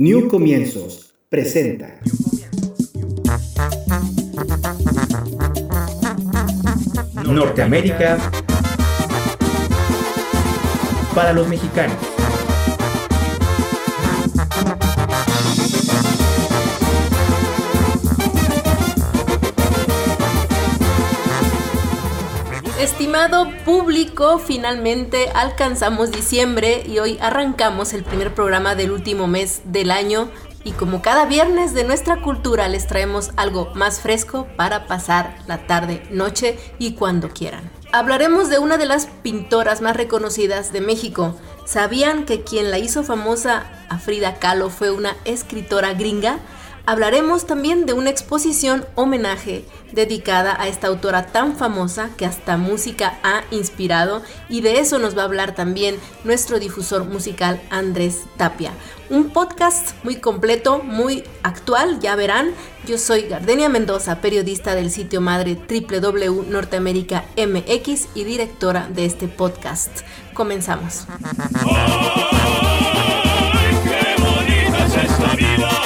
New Comienzos presenta. Norteamérica para los mexicanos. Estimado público, finalmente alcanzamos diciembre y hoy arrancamos el primer programa del último mes del año y como cada viernes de nuestra cultura les traemos algo más fresco para pasar la tarde, noche y cuando quieran. Hablaremos de una de las pintoras más reconocidas de México. ¿Sabían que quien la hizo famosa a Frida Kahlo fue una escritora gringa? Hablaremos también de una exposición homenaje dedicada a esta autora tan famosa que hasta música ha inspirado y de eso nos va a hablar también nuestro difusor musical Andrés Tapia. Un podcast muy completo, muy actual, ya verán. Yo soy Gardenia Mendoza, periodista del sitio madre www Norteamérica MX y directora de este podcast. Comenzamos. que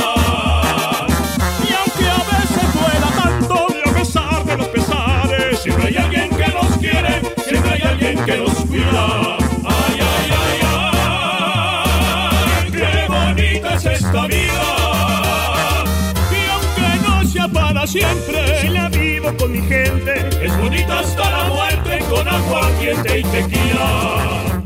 para siempre, si la vivo con mi gente, es bonita hasta la muerte con agua caliente y tequila.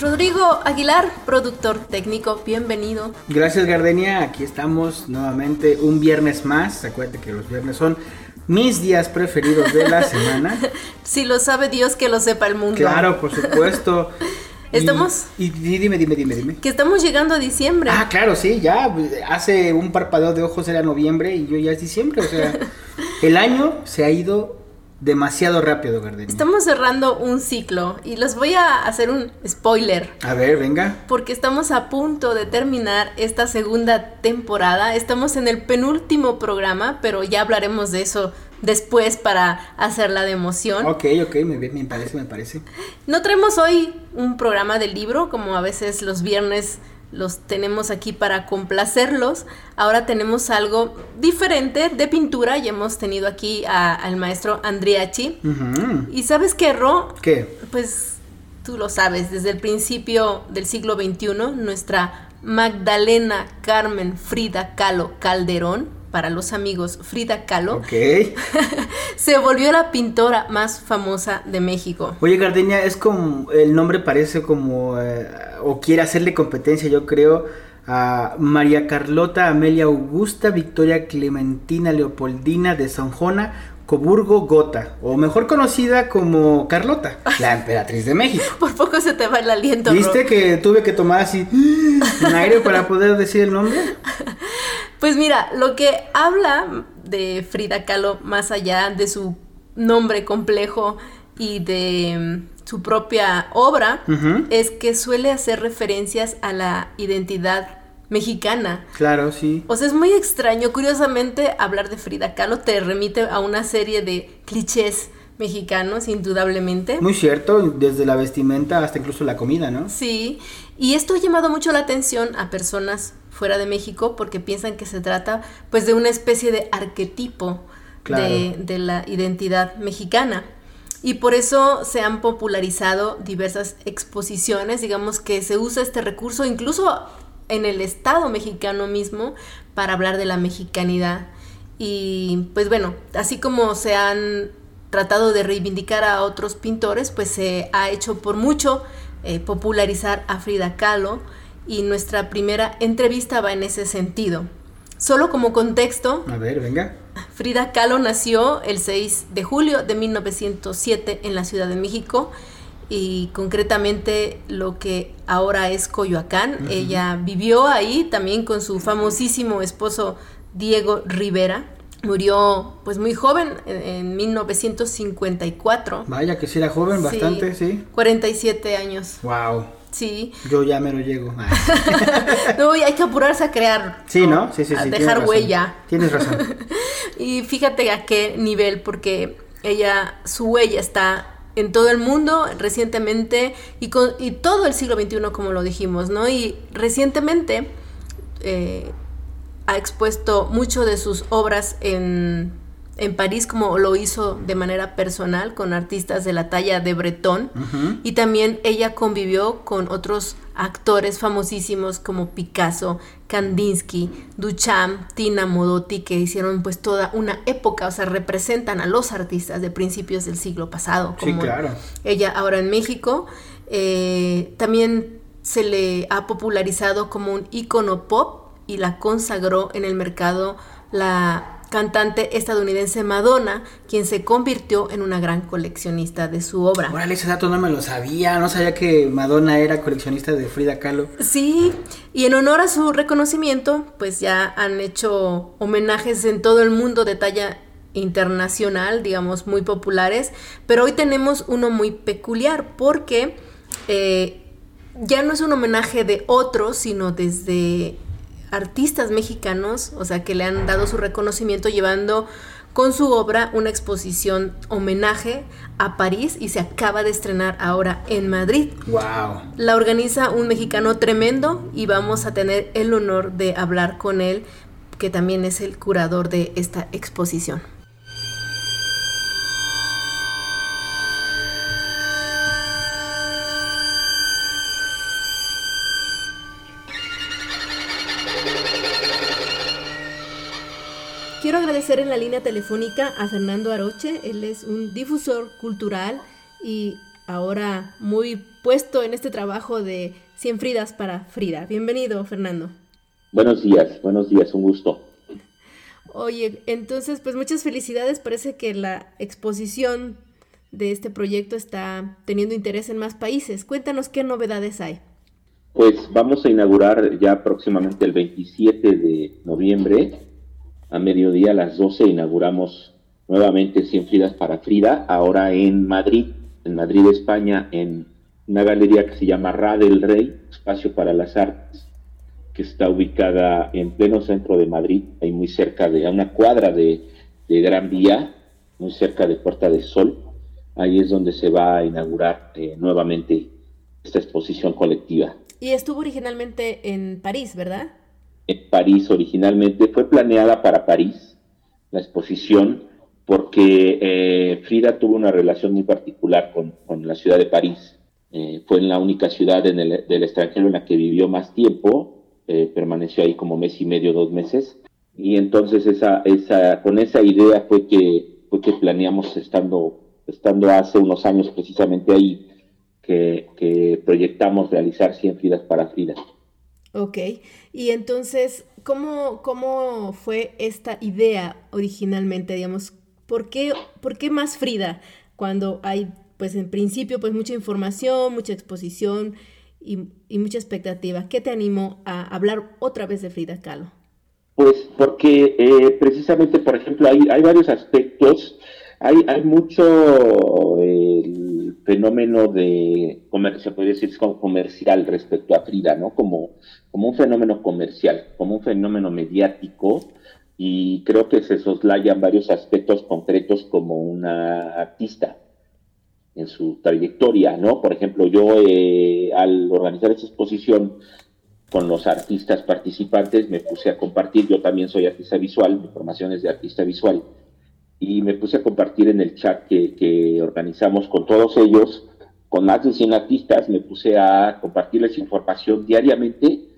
Rodrigo Aguilar, productor técnico, bienvenido. Gracias Gardenia, aquí estamos nuevamente un viernes más. Acuérdate que los viernes son mis días preferidos de la semana. si lo sabe Dios, que lo sepa el mundo. Claro, por supuesto. Estamos. Y, dime, dime, dime, dime. Que estamos llegando a diciembre. Ah, claro, sí, ya. Hace un parpadeo de ojos era noviembre y yo ya es diciembre. O sea, el año se ha ido demasiado rápido, Gardenia. Estamos cerrando un ciclo y les voy a hacer un spoiler. A ver, venga. Porque estamos a punto de terminar esta segunda temporada. Estamos en el penúltimo programa, pero ya hablaremos de eso después para hacerla de emoción. Ok, ok, me, me parece, me parece. No traemos hoy un programa del libro, como a veces los viernes los tenemos aquí para complacerlos. Ahora tenemos algo diferente de pintura y hemos tenido aquí al maestro Andriachi. ¿Y sabes qué, Ro? ¿Qué? Pues tú lo sabes, desde el principio del siglo XXI, nuestra Magdalena Carmen Frida Kahlo Calderón para los amigos Frida Kahlo, se volvió la pintora más famosa de México. Oye, Gardenia, es como, el nombre parece como, eh, o quiere hacerle competencia, yo creo, a María Carlota Amelia Augusta Victoria Clementina Leopoldina de Sanjona Coburgo Gota, o mejor conocida como Carlota, la emperatriz de México. Por poco se te va el aliento. ¿Viste que tuve que tomar así un aire para poder decir el nombre? Pues mira, lo que habla de Frida Kahlo, más allá de su nombre complejo y de mm, su propia obra, es que suele hacer referencias a la identidad mexicana. Claro, sí. O sea, es muy extraño. Curiosamente, hablar de Frida Kahlo te remite a una serie de clichés mexicanos, indudablemente. Muy cierto, desde la vestimenta hasta incluso la comida, ¿no? Sí, y esto ha llamado mucho la atención a personas fuera de México porque piensan que se trata pues de una especie de arquetipo de, la identidad mexicana. Y por eso se han popularizado diversas exposiciones, digamos que se usa este recurso incluso en el Estado mexicano mismo para hablar de la mexicanidad. Y pues bueno, así como se han tratado de reivindicar a otros pintores, pues se ha hecho por mucho eh, popularizar a Frida Kahlo y nuestra primera entrevista va en ese sentido. Solo como contexto. A ver, venga. Frida Kahlo nació el 6 de julio de 1907 en la Ciudad de México y concretamente lo que ahora es Coyoacán. Ella vivió ahí también con su famosísimo esposo Diego Rivera. Murió pues muy joven en, 1954. Vaya que sí era joven, bastante, sí. 47 años. Wow. Sí. Yo ya me lo llego. no, hay que apurarse a crear. Sí, ¿no? Sí, sí, sí. A dejar huella. Tienes razón. y fíjate a qué nivel, porque ella, su huella está en todo el mundo recientemente y, con, y todo el siglo XXI, como lo dijimos, ¿no? Y recientemente eh, ha expuesto mucho de sus obras en, en, París, como lo hizo de manera personal con artistas de la talla de Breton. Y también ella convivió con otros actores famosísimos como Picasso, Kandinsky, Duchamp, Tina Modotti, que hicieron pues toda una época, o sea, representan a los artistas de principios del siglo pasado. Como sí, claro. Ella ahora en México. Eh, también se le ha popularizado como un icono pop y la consagró en el mercado la cantante estadounidense Madonna, quien se convirtió en una gran coleccionista de su obra. Órale, ese dato no me lo sabía, no sabía que Madonna era coleccionista de Frida Kahlo. Sí, y en honor a su reconocimiento, pues ya han hecho homenajes en todo el mundo de talla internacional, digamos, muy populares, pero hoy tenemos uno muy peculiar porque eh, ya no es un homenaje de otros, sino desde artistas mexicanos, o sea, que le han dado su reconocimiento llevando con su obra una exposición homenaje a París y se acaba de estrenar ahora en Madrid. Wow. La organiza un mexicano tremendo y vamos a tener el honor de hablar con él, que también es el curador de esta exposición. En la línea telefónica a Fernando Aroche, él es un difusor cultural y ahora muy puesto en este trabajo de Cien Fridas para Frida. Bienvenido, Fernando. Buenos días, buenos días, un gusto. Oye, entonces, pues muchas felicidades. Parece que la exposición de este proyecto está teniendo interés en más países. Cuéntanos qué novedades hay. Pues vamos a inaugurar ya próximamente el 27 de noviembre a mediodía a las 12 inauguramos nuevamente 100 Fridas para Frida, ahora en Madrid, en Madrid, España, en una galería que se llama Ra del Rey, Espacio para las Artes, que está ubicada en pleno centro de Madrid, ahí muy cerca de, a una cuadra de, Gran Vía, muy cerca de Puerta del Sol. Ahí es donde se va a inaugurar eh, nuevamente esta exposición colectiva. Y estuvo originalmente en París, ¿verdad? En París originalmente. Fue planeada para París, la exposición, porque eh, Frida tuvo una relación muy particular con, la ciudad de París. Eh, fue en la única ciudad en el, del extranjero en la que vivió más tiempo, eh, permaneció ahí como mes y medio, dos meses, y entonces esa, esa, con esa idea fue que, fue que planeamos estando, estando hace unos años precisamente ahí, que, que proyectamos realizar 100 Fridas para Frida. Ok, y entonces, ¿cómo, cómo fue esta idea originalmente, digamos? ¿Por qué, ¿Por qué más Frida cuando hay, pues en principio, pues mucha información, mucha exposición y, mucha expectativa? ¿Qué te animó a hablar otra vez de Frida Kahlo? Pues porque eh, precisamente, por ejemplo, hay, hay varios aspectos, hay, hay mucho el fenómeno de, se podría decir, comercial respecto a Frida, ¿no? Como como un fenómeno comercial, como un fenómeno mediático, y creo que se soslayan varios aspectos concretos como una artista en su trayectoria, ¿no? Por ejemplo, yo eh, al organizar esta exposición con los artistas participantes me puse a compartir, yo también soy artista visual, mi formación es de artista visual, y me puse a compartir en el chat que, que organizamos con todos ellos, con más de 100 artistas, me puse a compartirles información diariamente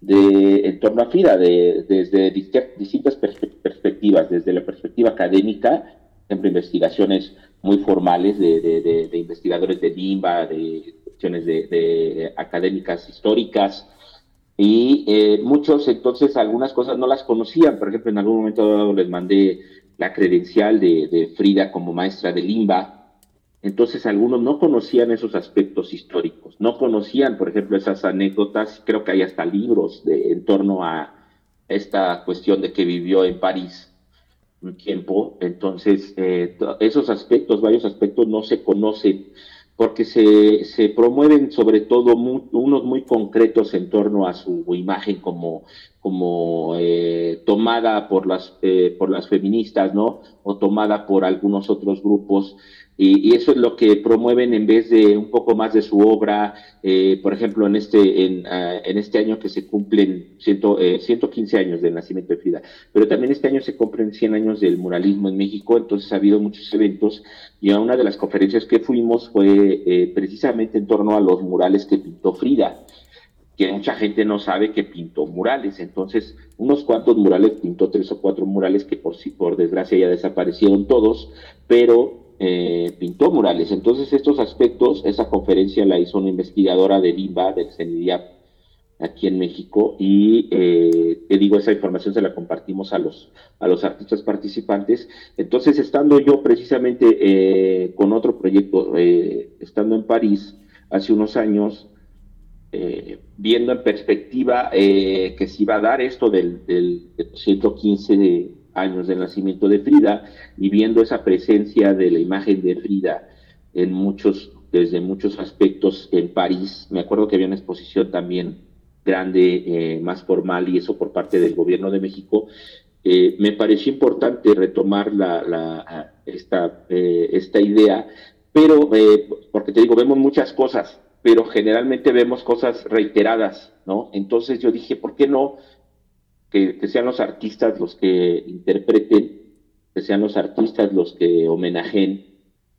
de, en torno a FIDA, de, desde distintas perspectivas, desde la perspectiva académica, siempre investigaciones muy formales de, investigadores de DIMBA, de cuestiones de, académicas históricas, y eh, muchos entonces algunas cosas no las conocían, por ejemplo, en algún momento les mandé la credencial de, Frida como maestra de Limba, entonces algunos no conocían esos aspectos históricos, no conocían, por ejemplo, esas anécdotas, creo que hay hasta libros de, en torno a esta cuestión de que vivió en París un tiempo, entonces eh, esos aspectos, varios aspectos no se conocen porque se, se promueven sobre todo unos muy concretos en torno a su imagen como, como eh, tomada por las, eh, por las feministas, ¿no? O tomada por algunos otros grupos. Y, eso es lo que promueven en vez de un poco más de su obra, eh, por ejemplo, en este, en, ah, en, este año que se cumplen ciento, 115 años del nacimiento de Frida, pero también este año se cumplen 100 años del muralismo en México, entonces ha habido muchos eventos. Y una de las conferencias que fuimos fue precisamente en torno a los murales que pintó Frida que mucha gente no sabe que pintó murales. Entonces, unos cuantos murales, pintó tres o cuatro murales que por, por desgracia ya desaparecieron todos, pero eh, pintó murales. Entonces, estos aspectos, esa conferencia la hizo una investigadora de LIMBA, del CENIDIAP, aquí en México, y eh, te digo, esa información se la compartimos a los, a los artistas participantes. Entonces, estando yo precisamente eh, con otro proyecto, estando en París hace unos años, eh, viendo en perspectiva eh, que se iba a dar esto del, del, 115 años del nacimiento de Frida y viendo esa presencia de la imagen de Frida en muchos, desde muchos aspectos en París. Me acuerdo que había una exposición también grande, eh, más formal y eso por parte del gobierno de México. me pareció importante retomar la esta, esta idea, pero porque te digo, vemos muchas cosas pero generalmente vemos cosas reiteradas, ¿no? Entonces yo dije, ¿por qué no que, sean los artistas los que interpreten, que sean los artistas los que homenajen?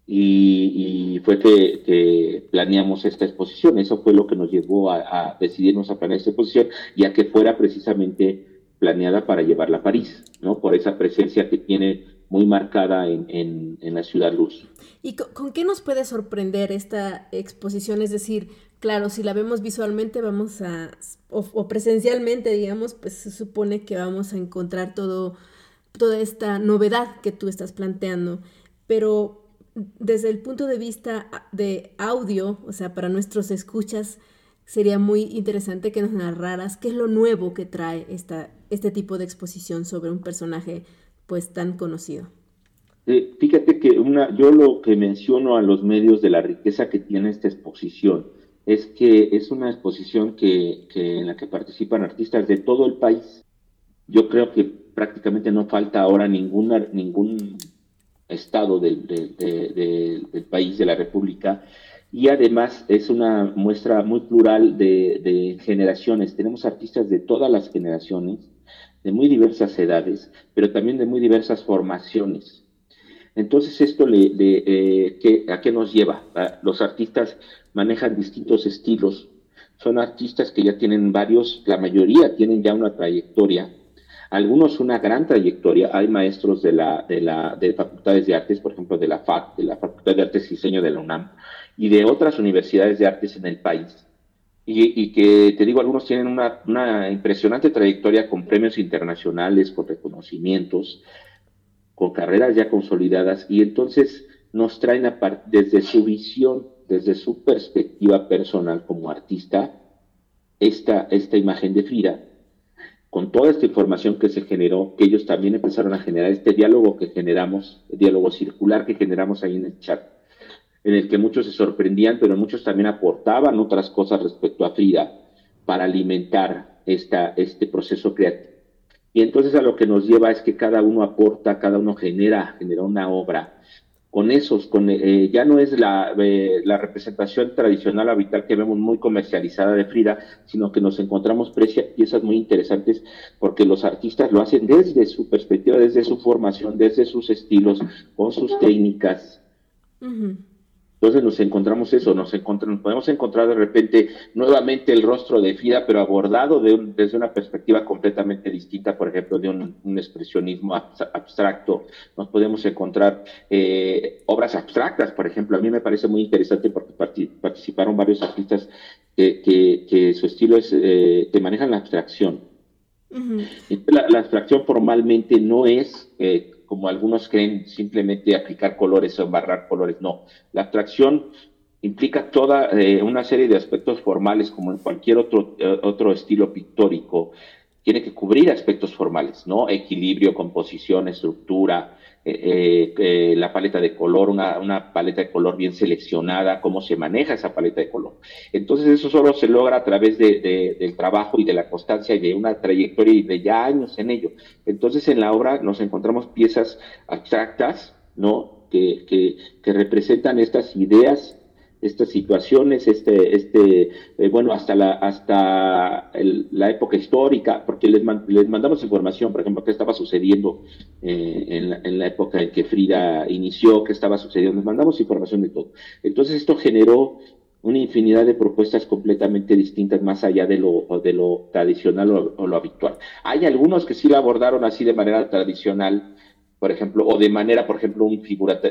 Y, fue que, planeamos esta exposición. Eso fue lo que nos llevó a, decidirnos a planear esta exposición y a que fuera precisamente planeada para llevarla a París, ¿no? Por esa presencia que tiene muy marcada en, la ciudad luz. ¿Y con, qué nos puede sorprender esta exposición? Es decir, claro, si la vemos visualmente vamos a, o, presencialmente, digamos, pues se supone que vamos a encontrar todo, toda esta novedad que tú estás planteando, pero desde el punto de vista de audio, o sea, para nuestros escuchas, sería muy interesante que nos narraras qué es lo nuevo que trae esta, este tipo de exposición sobre un personaje pues tan conocido. Eh, fíjate que una, yo lo que menciono a los medios de la riqueza que tiene esta exposición es que es una exposición que, en la que participan artistas de todo el país. Yo creo que prácticamente no falta ahora ninguna, ningún estado del, del país, de la República, y además es una muestra muy plural de, generaciones. Tenemos artistas de todas las generaciones, de muy diversas edades, pero también de muy diversas formaciones. Entonces, ¿esto le, eh, a qué nos lleva? Ah, los artistas manejan distintos estilos. Son artistas que ya tienen varios, la mayoría tienen ya una trayectoria, algunos una gran trayectoria. Hay maestros de la, de la de facultades de artes, por ejemplo, de la FAC, de la Facultad de Artes y Diseño de la UNAM, y de otras universidades de artes en el país y, que te digo, algunos tienen una, impresionante trayectoria con premios internacionales, con reconocimientos, con carreras ya consolidadas, y entonces nos traen desde su visión, desde su perspectiva personal como artista, esta, esta imagen de Frida, con toda esta información que se generó, que ellos también empezaron a generar este diálogo que generamos, el diálogo circular que generamos ahí en el chat en el que muchos se sorprendían, pero muchos también aportaban otras cosas respecto a Frida para alimentar esta, este proceso creativo. Y entonces a lo que nos lleva es que cada uno aporta, cada uno genera, genera una obra. Con esos, con, eh, ya no es la, eh, representación tradicional habitual que vemos muy comercializada de Frida, sino que nos encontramos piezas muy interesantes porque los artistas lo hacen desde su perspectiva, desde su formación, desde sus estilos, con sus técnicas. Entonces nos encontramos eso, nos, encontramos, podemos encontrar de repente nuevamente el rostro de Frida, pero abordado desde una perspectiva completamente distinta, por ejemplo, de un, expresionismo abstracto. Nos podemos encontrar eh, obras abstractas, por ejemplo. A mí me parece muy interesante porque participaron varios artistas que, su estilo es eh, que manejan la abstracción. la, abstracción formalmente no es eh, como algunos creen, simplemente aplicar colores o embarrar colores. No, la abstracción implica toda eh, una serie de aspectos formales, como en cualquier otro, eh, otro estilo pictórico. Tiene que cubrir aspectos formales, ¿no? Equilibrio, composición, estructura, eh, eh, la paleta de color, una, una, paleta de color bien seleccionada, cómo se maneja esa paleta de color. Entonces eso solo se logra a través de, del trabajo y de la constancia y de una trayectoria y de ya años en ello. Entonces en la obra nos encontramos piezas abstractas, ¿no? Que, que, que representan estas ideas estas situaciones, este, este, eh, bueno, hasta la, hasta la época histórica, porque les, les, mandamos información, por ejemplo, qué estaba sucediendo eh, en, la, en, la, época en que Frida inició, qué estaba sucediendo, les mandamos información de todo. Entonces esto generó una infinidad de propuestas completamente distintas más allá de lo, de lo tradicional o, o lo habitual. Hay algunos que sí la abordaron así de manera tradicional, por ejemplo, o de manera, por ejemplo, un,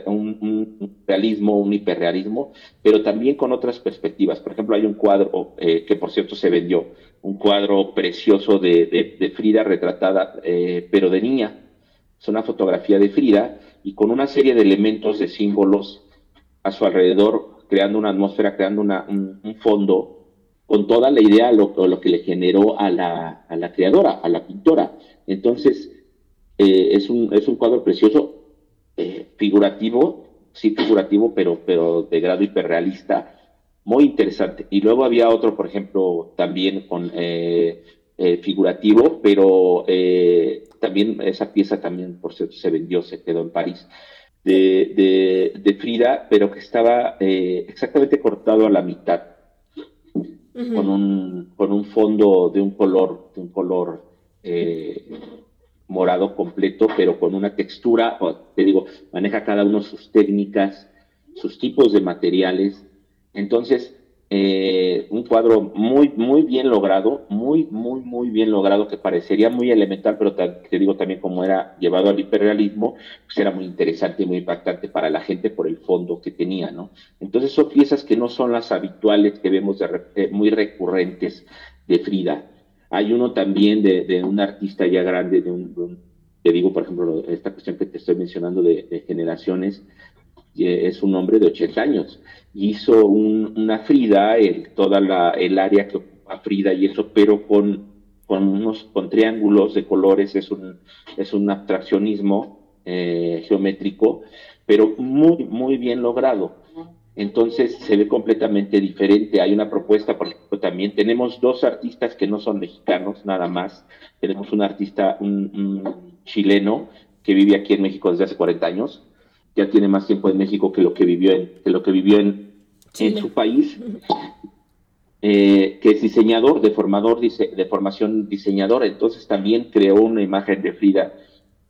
un, realismo, un hiperrealismo, pero también con otras perspectivas. Por ejemplo, hay un cuadro eh, que, por cierto, se vendió, un cuadro precioso de, Frida retratada, eh, pero de niña. Es una fotografía de Frida y con una serie de elementos, de símbolos a su alrededor, creando una atmósfera, creando un, fondo, con toda la idea, lo, lo que le generó a la, a la creadora, a la pintora. Entonces, eh, es, un, es un cuadro precioso, eh, figurativo, sí figurativo, pero, pero de grado hiperrealista, muy interesante. Y luego había otro, por ejemplo, también con eh, figurativo, pero también esa pieza también, por cierto, se vendió, se quedó en París. De, de, Frida, pero que estaba exactamente cortado a la mitad, con, un, con un fondo de un color, de un color completo, pero con una textura, te digo, maneja cada uno sus técnicas, sus tipos de materiales. Entonces, eh, un cuadro muy, muy bien logrado, muy, muy, muy bien logrado, que parecería muy elemental, pero te digo también como era llevado al hiperrealismo, pues era muy interesante y muy impactante para la gente por el fondo que tenía, ¿no? Entonces son piezas que no son las habituales que vemos de, eh, muy recurrentes de Frida. Hay uno también de, un artista ya grande, de un, te digo, por ejemplo, esta cuestión que te estoy mencionando de, generaciones, es un hombre de 80 años. Hizo una Frida, el, toda la, el área que ocupa Frida y eso, pero con, con unos con triángulos de colores, es un, es un abstraccionismo eh, geométrico, pero muy, muy bien logrado entonces se ve completamente diferente. Hay una propuesta, por ejemplo, también tenemos dos artistas que no son mexicanos, nada más. Tenemos un artista, un, chileno que vive aquí en México desde hace 40 años, ya tiene más tiempo en México que lo que vivió en, lo que vivió en, en su país, eh, que es diseñador, de, formador, de formación diseñadora, entonces también creó una imagen de Frida.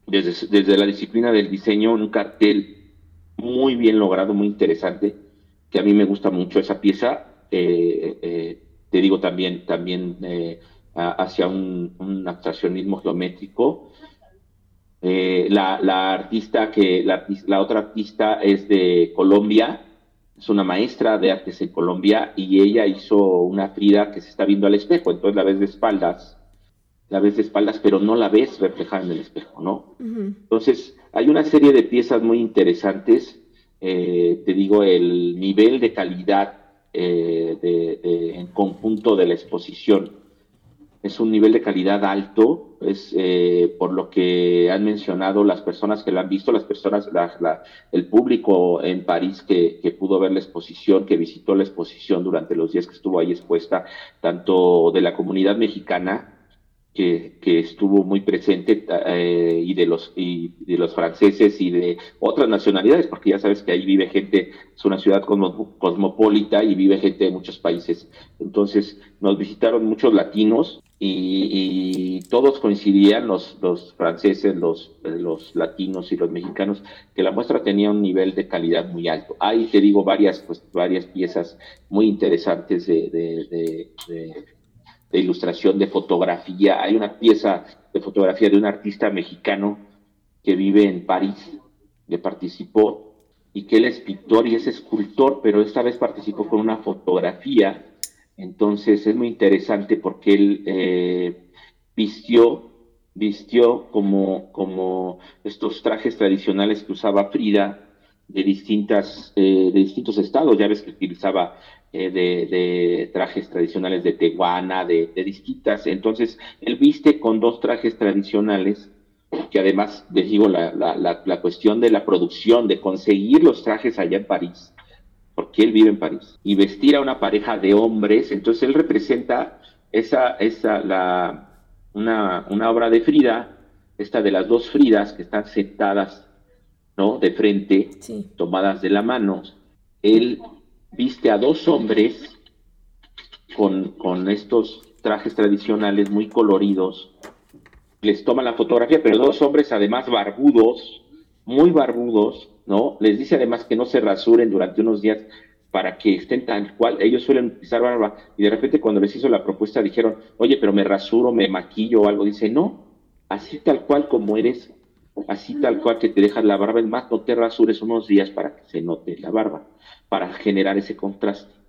Desde, desde la disciplina del diseño, un cartel muy bien logrado, muy interesante que a mí me gusta mucho esa pieza. Eh, eh, te digo también, también eh, hacia un, abstraccionismo geométrico. La, artista que la, la, otra artista es de Colombia, es una maestra de artes en Colombia y ella hizo una Frida que se está viendo al espejo, entonces la ves de espaldas, la ves de espaldas, pero no la ves reflejada en el espejo, ¿no? Entonces hay una serie de piezas muy interesantes eh, te digo, el nivel de calidad eh, de, en conjunto de la exposición. Es un nivel de calidad alto, es eh, por lo que han mencionado las personas que la han visto, las personas, el público en París que, que, pudo ver la exposición, que visitó la exposición durante los días que estuvo ahí expuesta, tanto de la comunidad mexicana que, estuvo muy presente eh, y de los y de los franceses y de otras nacionalidades porque ya sabes que ahí vive gente es una ciudad cosmopolita y vive gente de muchos países. Entonces nos visitaron muchos latinos y, todos coincidían los los franceses los los latinos y los mexicanos que la muestra tenía un nivel de calidad muy alto. Ahí te digo varias pues varias piezas muy interesantes de de ilustración, de fotografía. Hay una pieza de fotografía de un artista mexicano que vive en París, que participó y que él es pintor y es escultor, pero esta vez participó con una fotografía. Entonces es muy interesante porque él eh, vistió, vistió como, como estos trajes tradicionales que usaba Frida de distintas, eh, de distintos estados. Ya ves que utilizaba eh, de, trajes tradicionales de Tehuana, de, distintas. Entonces, él viste con dos trajes tradicionales porque además, les digo, la, la, la, cuestión de la producción, de conseguir los trajes allá en París, porque él vive en París, y vestir a una pareja de hombres, entonces él representa esa, esa, la, una, una obra de Frida, esta de las dos Fridas que están sentadas, ¿no? De frente, tomadas de la mano. Él viste a dos hombres con, con estos trajes tradicionales muy coloridos, les toma la fotografía, pero dos hombres además barbudos, muy barbudos, ¿no? Les dice además que no se rasuren durante unos días para que estén tal cual, ellos suelen utilizar barba, y de repente cuando les hizo la propuesta dijeron, oye, pero me rasuro, me maquillo o algo, dice, no, así tal cual como eres, así tal cual que te dejas la barba, es más, no te rasures unos días para que se note la barba, para generar ese contraste.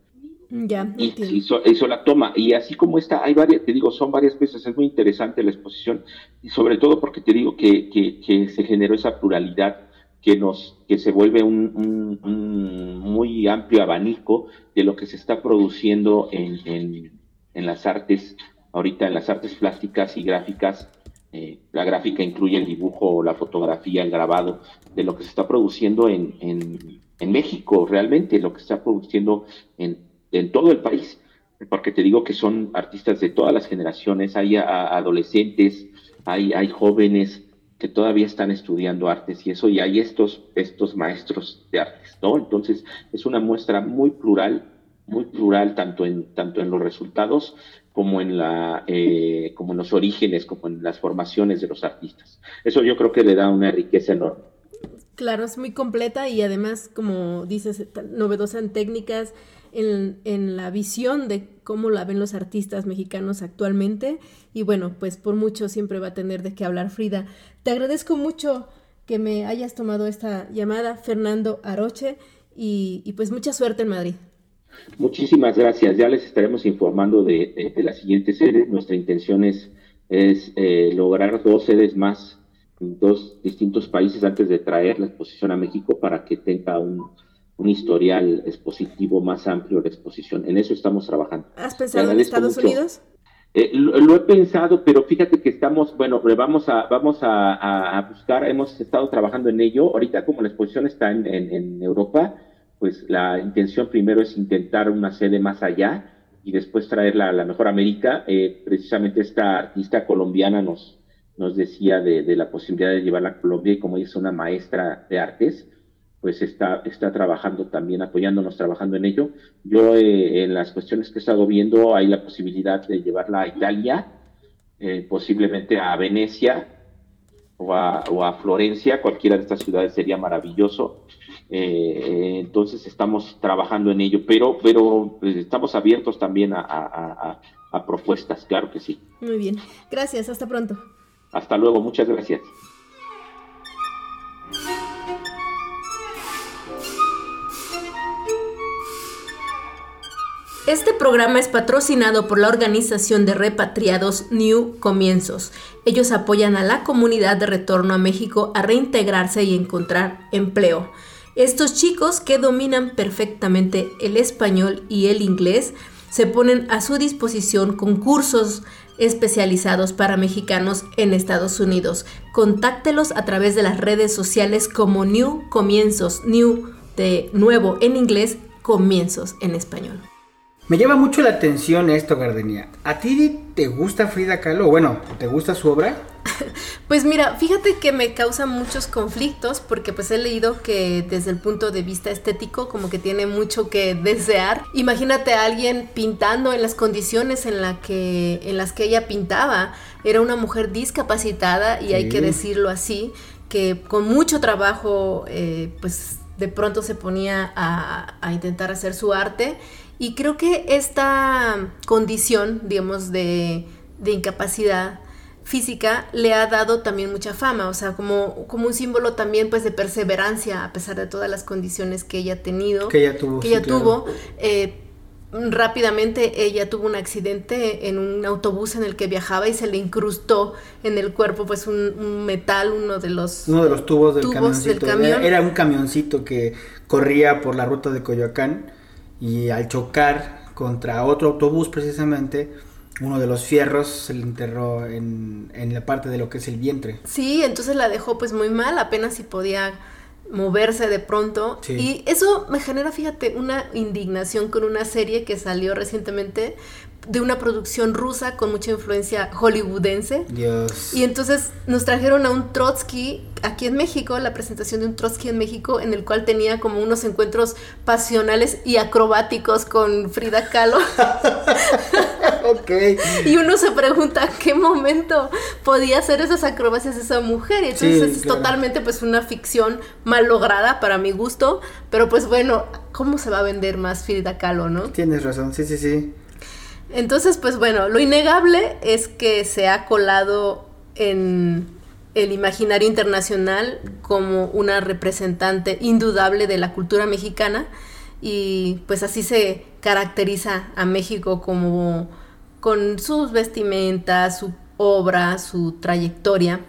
Ya, y hizo, la toma. Y así como está, hay varias, te digo, son varias piezas, es muy interesante la exposición, y sobre todo porque te digo que, que, se generó esa pluralidad que nos, que se vuelve un, muy amplio abanico de lo que se está produciendo en, en, las artes, ahorita en las artes plásticas y gráficas. Eh, la gráfica incluye el dibujo, la fotografía, el grabado, de lo que se está produciendo en, en México, realmente, lo que se está produciendo en en todo el país, porque te digo que son artistas de todas las generaciones, hay adolescentes, hay, hay jóvenes que todavía están estudiando artes y eso, y hay estos, estos maestros de artes, ¿no? Entonces, es una muestra muy plural, muy plural, tanto en, tanto en los resultados como en la eh, como en los orígenes, como en las formaciones de los artistas. Eso yo creo que le da una riqueza enorme. Claro, es muy completa y además, como dices, novedosa en técnicas, en, la visión de cómo la ven los artistas mexicanos actualmente. Y bueno, pues por mucho siempre va a tener de qué hablar Frida. Te agradezco mucho que me hayas tomado esta llamada, Fernando Aroche, y, pues mucha suerte en Madrid. Muchísimas gracias. Ya les estaremos informando de, de, las siguientes sedes. Nuestra intención es, eh, lograr dos sedes más en dos distintos países antes de traer la exposición a México para que tenga un, un historial expositivo más amplio de exposición. En eso estamos trabajando. ¿Has pensado en Estados Unidos? Eh, lo, he pensado, pero fíjate que estamos, bueno, vamos a, vamos a, buscar, hemos estado trabajando en ello. Ahorita como la exposición está en, Europa, pues la intención primero es intentar una sede más allá y después traerla a la mejor América. Eh, precisamente esta artista colombiana nos, nos decía de, de, la posibilidad de llevarla a Colombia y como ella es una maestra de artes, pues está, está trabajando también, apoyándonos, trabajando en ello. Yo eh, en las cuestiones que he estado viendo hay la posibilidad de llevarla a Italia, eh, posiblemente a Venecia o a, o a, Florencia, cualquiera de estas ciudades sería maravilloso. Eh, entonces estamos trabajando en ello, pero, pero pues, estamos abiertos también a propuestas, claro que sí. Muy bien, gracias, hasta pronto. Hasta luego, muchas gracias. Este programa es patrocinado por la organización de repatriados New Comienzos. Ellos apoyan a la comunidad de retorno a México a reintegrarse y encontrar empleo. Estos chicos que dominan perfectamente el español y el inglés se ponen a su disposición con cursos especializados para mexicanos en Estados Unidos. Contáctelos a través de las redes sociales como New Comienzos, New de nuevo en inglés, comienzos en español. Me llama mucho la atención esto, Gardenia. ¿A ti te gusta Frida Kahlo? Bueno, ¿te gusta su obra? Pues mira, fíjate que me causa muchos conflictos porque pues he leído que desde el punto de vista estético como que tiene mucho que desear. Imagínate a alguien pintando en las condiciones en, la que, en las que ella pintaba. Era una mujer discapacitada y hay que decirlo así, que con mucho trabajo eh, pues de pronto se ponía a, a intentar hacer su arte y creo que esta condición, digamos, de, incapacidad física le ha dado también mucha fama, o sea, como, como un símbolo también pues de perseverancia a pesar de todas las condiciones que ella ha tenido. Que ella tuvo. Que ella tuvo. Eh, rápidamente ella tuvo un accidente en un autobús en el que viajaba y se le incrustó en el cuerpo pues un, metal, uno de los, uno de los tubos del, camioncito. Era, era, un camioncito que corría por la ruta de Coyoacán y al chocar contra otro autobús precisamente, uno de los fierros se le enterró en, en la parte de lo que es el vientre. Sí, entonces la dejó pues muy mal, apenas si podía moverse de pronto. Sí. Y eso me genera, fíjate, una indignación con una serie que salió recientemente de una producción rusa con mucha influencia hollywoodense. Dios. Y entonces nos trajeron a un Trotsky aquí en México, la presentación de un Trotsky en México, en el cual tenía como unos encuentros pasionales y acrobáticos con Frida Kahlo. ok. Y uno se pregunta ¿a qué momento podía hacer esas acrobacias esa mujer. Y entonces Sí, es claro. totalmente pues una ficción mal lograda para mi gusto. Pero pues bueno, ¿cómo se va a vender más Frida Kahlo, no? Tienes razón, sí, sí, sí. Entonces, pues bueno, lo innegable es que se ha colado en el imaginario internacional como una representante indudable de la cultura mexicana y pues así se caracteriza a México como con sus vestimentas, su obra, su trayectoria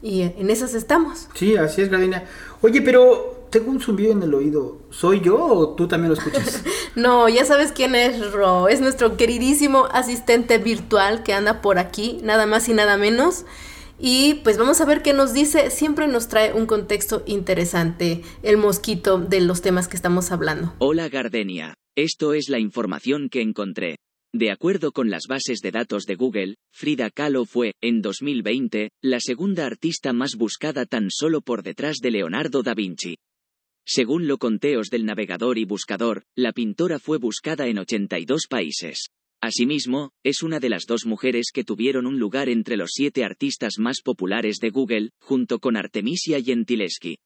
y en esas estamos. Sí, así es, Gardenia. Oye, pero tengo un zumbido en el oído. ¿Soy yo o tú también lo escuchas? No, ya sabes quién es Ro, es nuestro queridísimo asistente virtual que anda por aquí, nada más y nada menos. Y pues vamos a ver qué nos dice, siempre nos trae un contexto interesante el mosquito de los temas que estamos hablando. Hola Gardenia. Esto es la información que encontré. De acuerdo con las bases de datos de Google, Frida Kahlo fue, en 2020, la segunda artista más buscada tan solo por detrás de Leonardo da Vinci. Según los conteos del navegador y buscador, la pintora fue buscada en 82 países. Asimismo, es una de las dos mujeres que tuvieron un lugar entre los siete artistas más populares de Google, junto con Artemisia Gentileschi.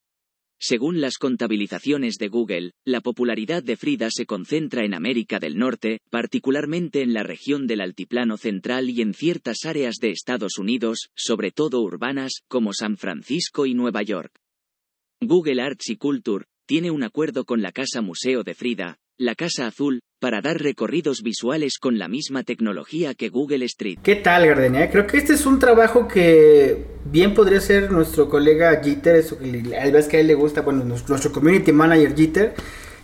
Según las contabilizaciones de Google, la popularidad de Frida se concentra en América del Norte, particularmente en la región del Altiplano Central y en ciertas áreas de Estados Unidos, sobre todo urbanas, como San Francisco y Nueva York. Google Arts y Culture tiene un acuerdo con la Casa Museo de Frida, la Casa Azul, para dar recorridos visuales con la misma tecnología que Google Street. ¿Qué tal, Gardenia? Creo que este es un trabajo que bien podría ser nuestro colega Jeter, eso que le- a él ves que a él le gusta, bueno, nuestro community manager Jeter,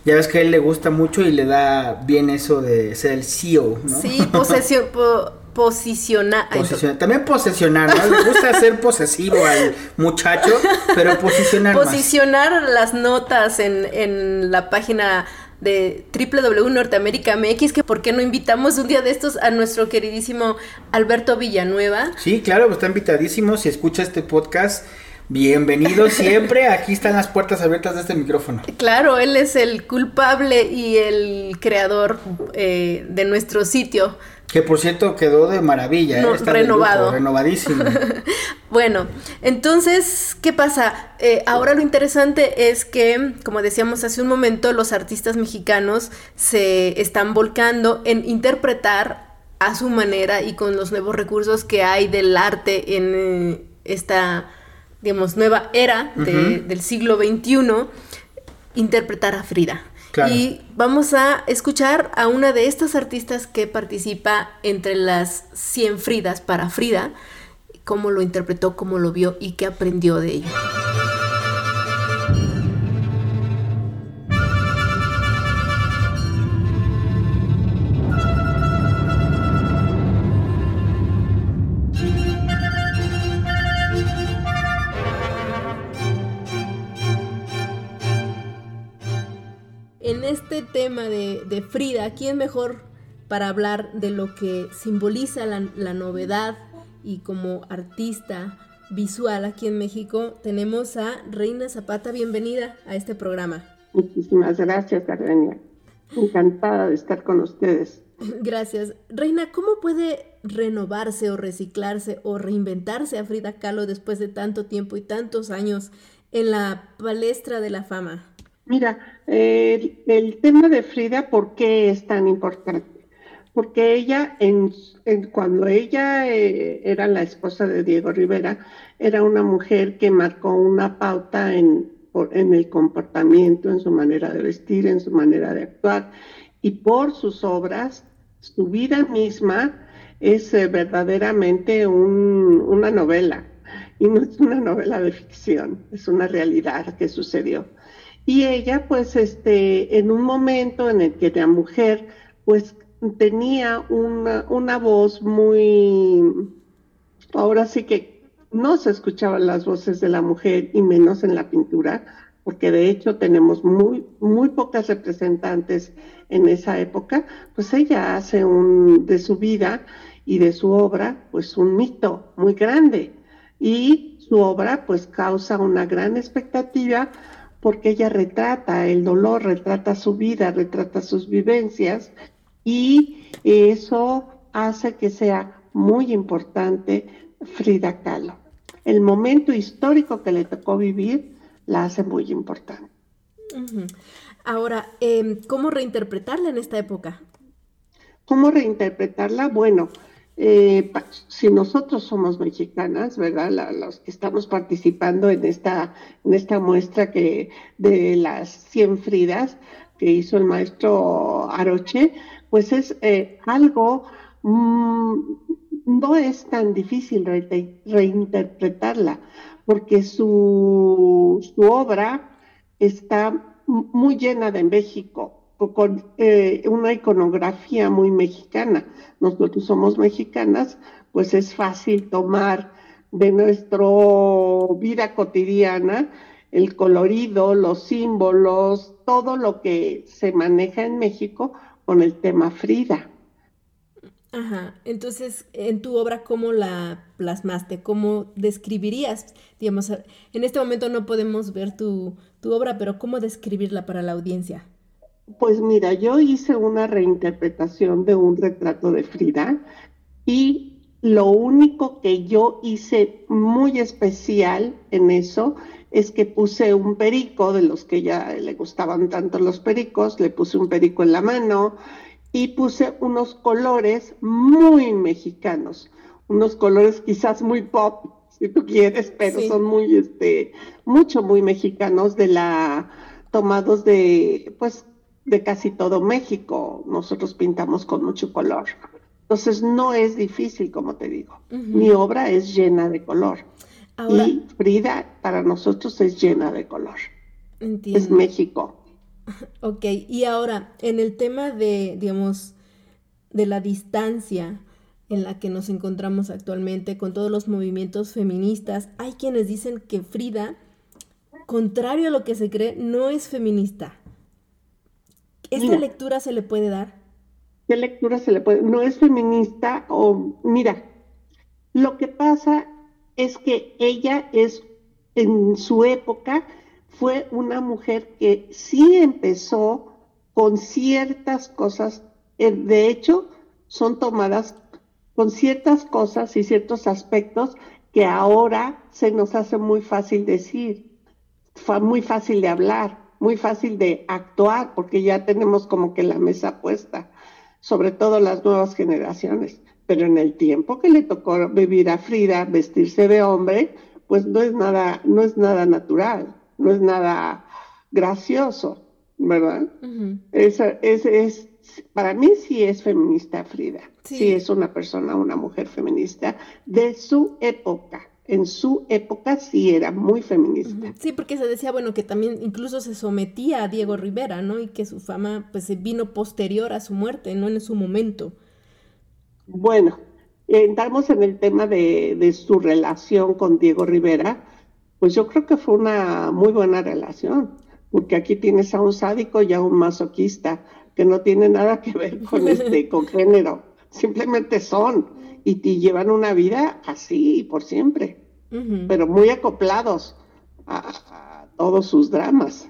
ya ves que a él le gusta mucho y le da bien eso de ser el CEO, ¿no? Sí, posesión, po- posiciona- ay, Posesiona- también posesionar, ¿no? Le gusta ser posesivo al muchacho, pero posicionar más. posicionar las notas en, en la página de www Norteamérica MX, que por qué no invitamos un día de estos a nuestro queridísimo Alberto Villanueva. Sí, claro, está invitadísimo. Si escucha este podcast, bienvenido siempre. Aquí están las puertas abiertas de este micrófono. Claro, él es el culpable y el creador eh, de nuestro sitio. Que por cierto quedó de maravilla, ¿eh? No, de renovado. lujo, renovadísimo. Bueno, entonces, ¿qué pasa? Eh, ahora lo interesante es que, como decíamos hace un momento, los artistas mexicanos se están volcando en interpretar a su manera y con los nuevos recursos que hay del arte en eh, esta, digamos, nueva era de- del siglo XXI, interpretar a Frida. Y vamos a escuchar a una de estas artistas que participa entre las 100 Fridas para Frida, cómo lo interpretó, cómo lo vio y qué aprendió de ello. En este tema de, de Frida, ¿quién mejor para hablar de lo que simboliza la, la novedad y como artista visual aquí en México? Tenemos a Reina Zapata, bienvenida a este programa. Muchísimas gracias, Gardenia. Encantada de estar con ustedes. Gracias. Reina, ¿cómo puede renovarse o reciclarse o reinventarse a Frida Kahlo después de tanto tiempo y tantos años en la palestra de la fama? Mira, el tema de Frida, ¿por qué es tan importante? Porque ella, en, en- cuando ella eh, era la esposa de Diego Rivera, era una mujer que marcó una pauta en, en el comportamiento, en su manera de vestir, en su manera de actuar, y por sus obras, su vida misma es eh, verdaderamente un- una novela, y no es una novela de ficción, es una realidad que sucedió. Y ella, pues, este, en un momento en el que la mujer, pues, tenía una, una voz muy, ahora sí que no se escuchaban las voces de la mujer y menos en la pintura, porque de hecho tenemos muy, muy pocas representantes en esa época, pues ella hace un, de su vida y de su obra, pues un mito muy grande. Y su obra, pues causa una gran expectativa porque ella retrata el dolor, retrata su vida, retrata sus vivencias y eso hace que sea muy importante Frida Kahlo. El momento histórico que le tocó vivir la hace muy importante. Ahora, em, ¿cómo reinterpretarla en esta época? ¿Cómo reinterpretarla? Bueno, eh, si nosotros somos mexicanas, ¿verdad? los que estamos participando en esta, en esta muestra que de las 100 Fridas que hizo el maestro Aroche, pues es eh, algo, mm, no es tan difícil reinterpretarla, porque su, su obra está muy llena de México, con eh, una iconografía muy mexicana. Nosotros somos mexicanas, pues es fácil tomar de nuestra vida cotidiana el colorido, los símbolos, todo lo que se maneja en México con el tema Frida. Ajá, entonces en tu obra, ¿cómo la plasmaste? ¿Cómo describirías? Digamos, en este momento no podemos ver tu, tu obra, pero ¿cómo describirla para la audiencia? Pues mira, yo hice una reinterpretación de un retrato de Frida y lo único que yo hice muy especial en eso es que puse un perico, de los que ya le gustaban tanto los pericos, le puse un perico en la mano y puse unos colores muy mexicanos, unos colores quizás muy pop, si tú quieres, pero son muy, este, mucho, muy mexicanos de la, tomados de, pues, de casi todo México. Nosotros pintamos con mucho color. Entonces no es difícil, como te digo. Mi obra es llena de color. y Frida para nosotros es llena de color. Es México. Ok, y ahora, en el tema de, digamos, de la distancia en la que nos encontramos actualmente con todos los movimientos feministas, hay quienes dicen que Frida, contrario a lo que se cree, no es feminista. ¿Esta lectura se le puede dar? ¿Qué lectura se le puede? No es feminista o, mira, lo que pasa es que ella es, en su época, fue una mujer que sí empezó con ciertas cosas, eh, de hecho, son tomadas con ciertas cosas y ciertos aspectos que ahora se nos hace muy fácil decir, muy fácil de hablar muy fácil de actuar porque ya tenemos como que la mesa puesta, sobre todo las nuevas generaciones. Pero en el tiempo que le tocó vivir a Frida, vestirse de hombre, pues no es nada, no es nada natural, no es nada gracioso, ¿verdad? es, es, para mí sí es feminista Frida, sí es una persona, una mujer feminista de su época en su época sí era muy feminista. Sí, porque se decía, bueno, que también incluso se sometía a Diego Rivera, ¿no? Y que su fama pues vino posterior a su muerte, no en su momento. Bueno, entramos en el tema de, de su relación con Diego Rivera, pues yo creo que fue una muy buena relación, porque aquí tienes a un sádico y a un masoquista, que no tiene nada que ver con este, con género, simplemente son y te llevan una vida así por siempre, pero muy acoplados a, todos sus dramas,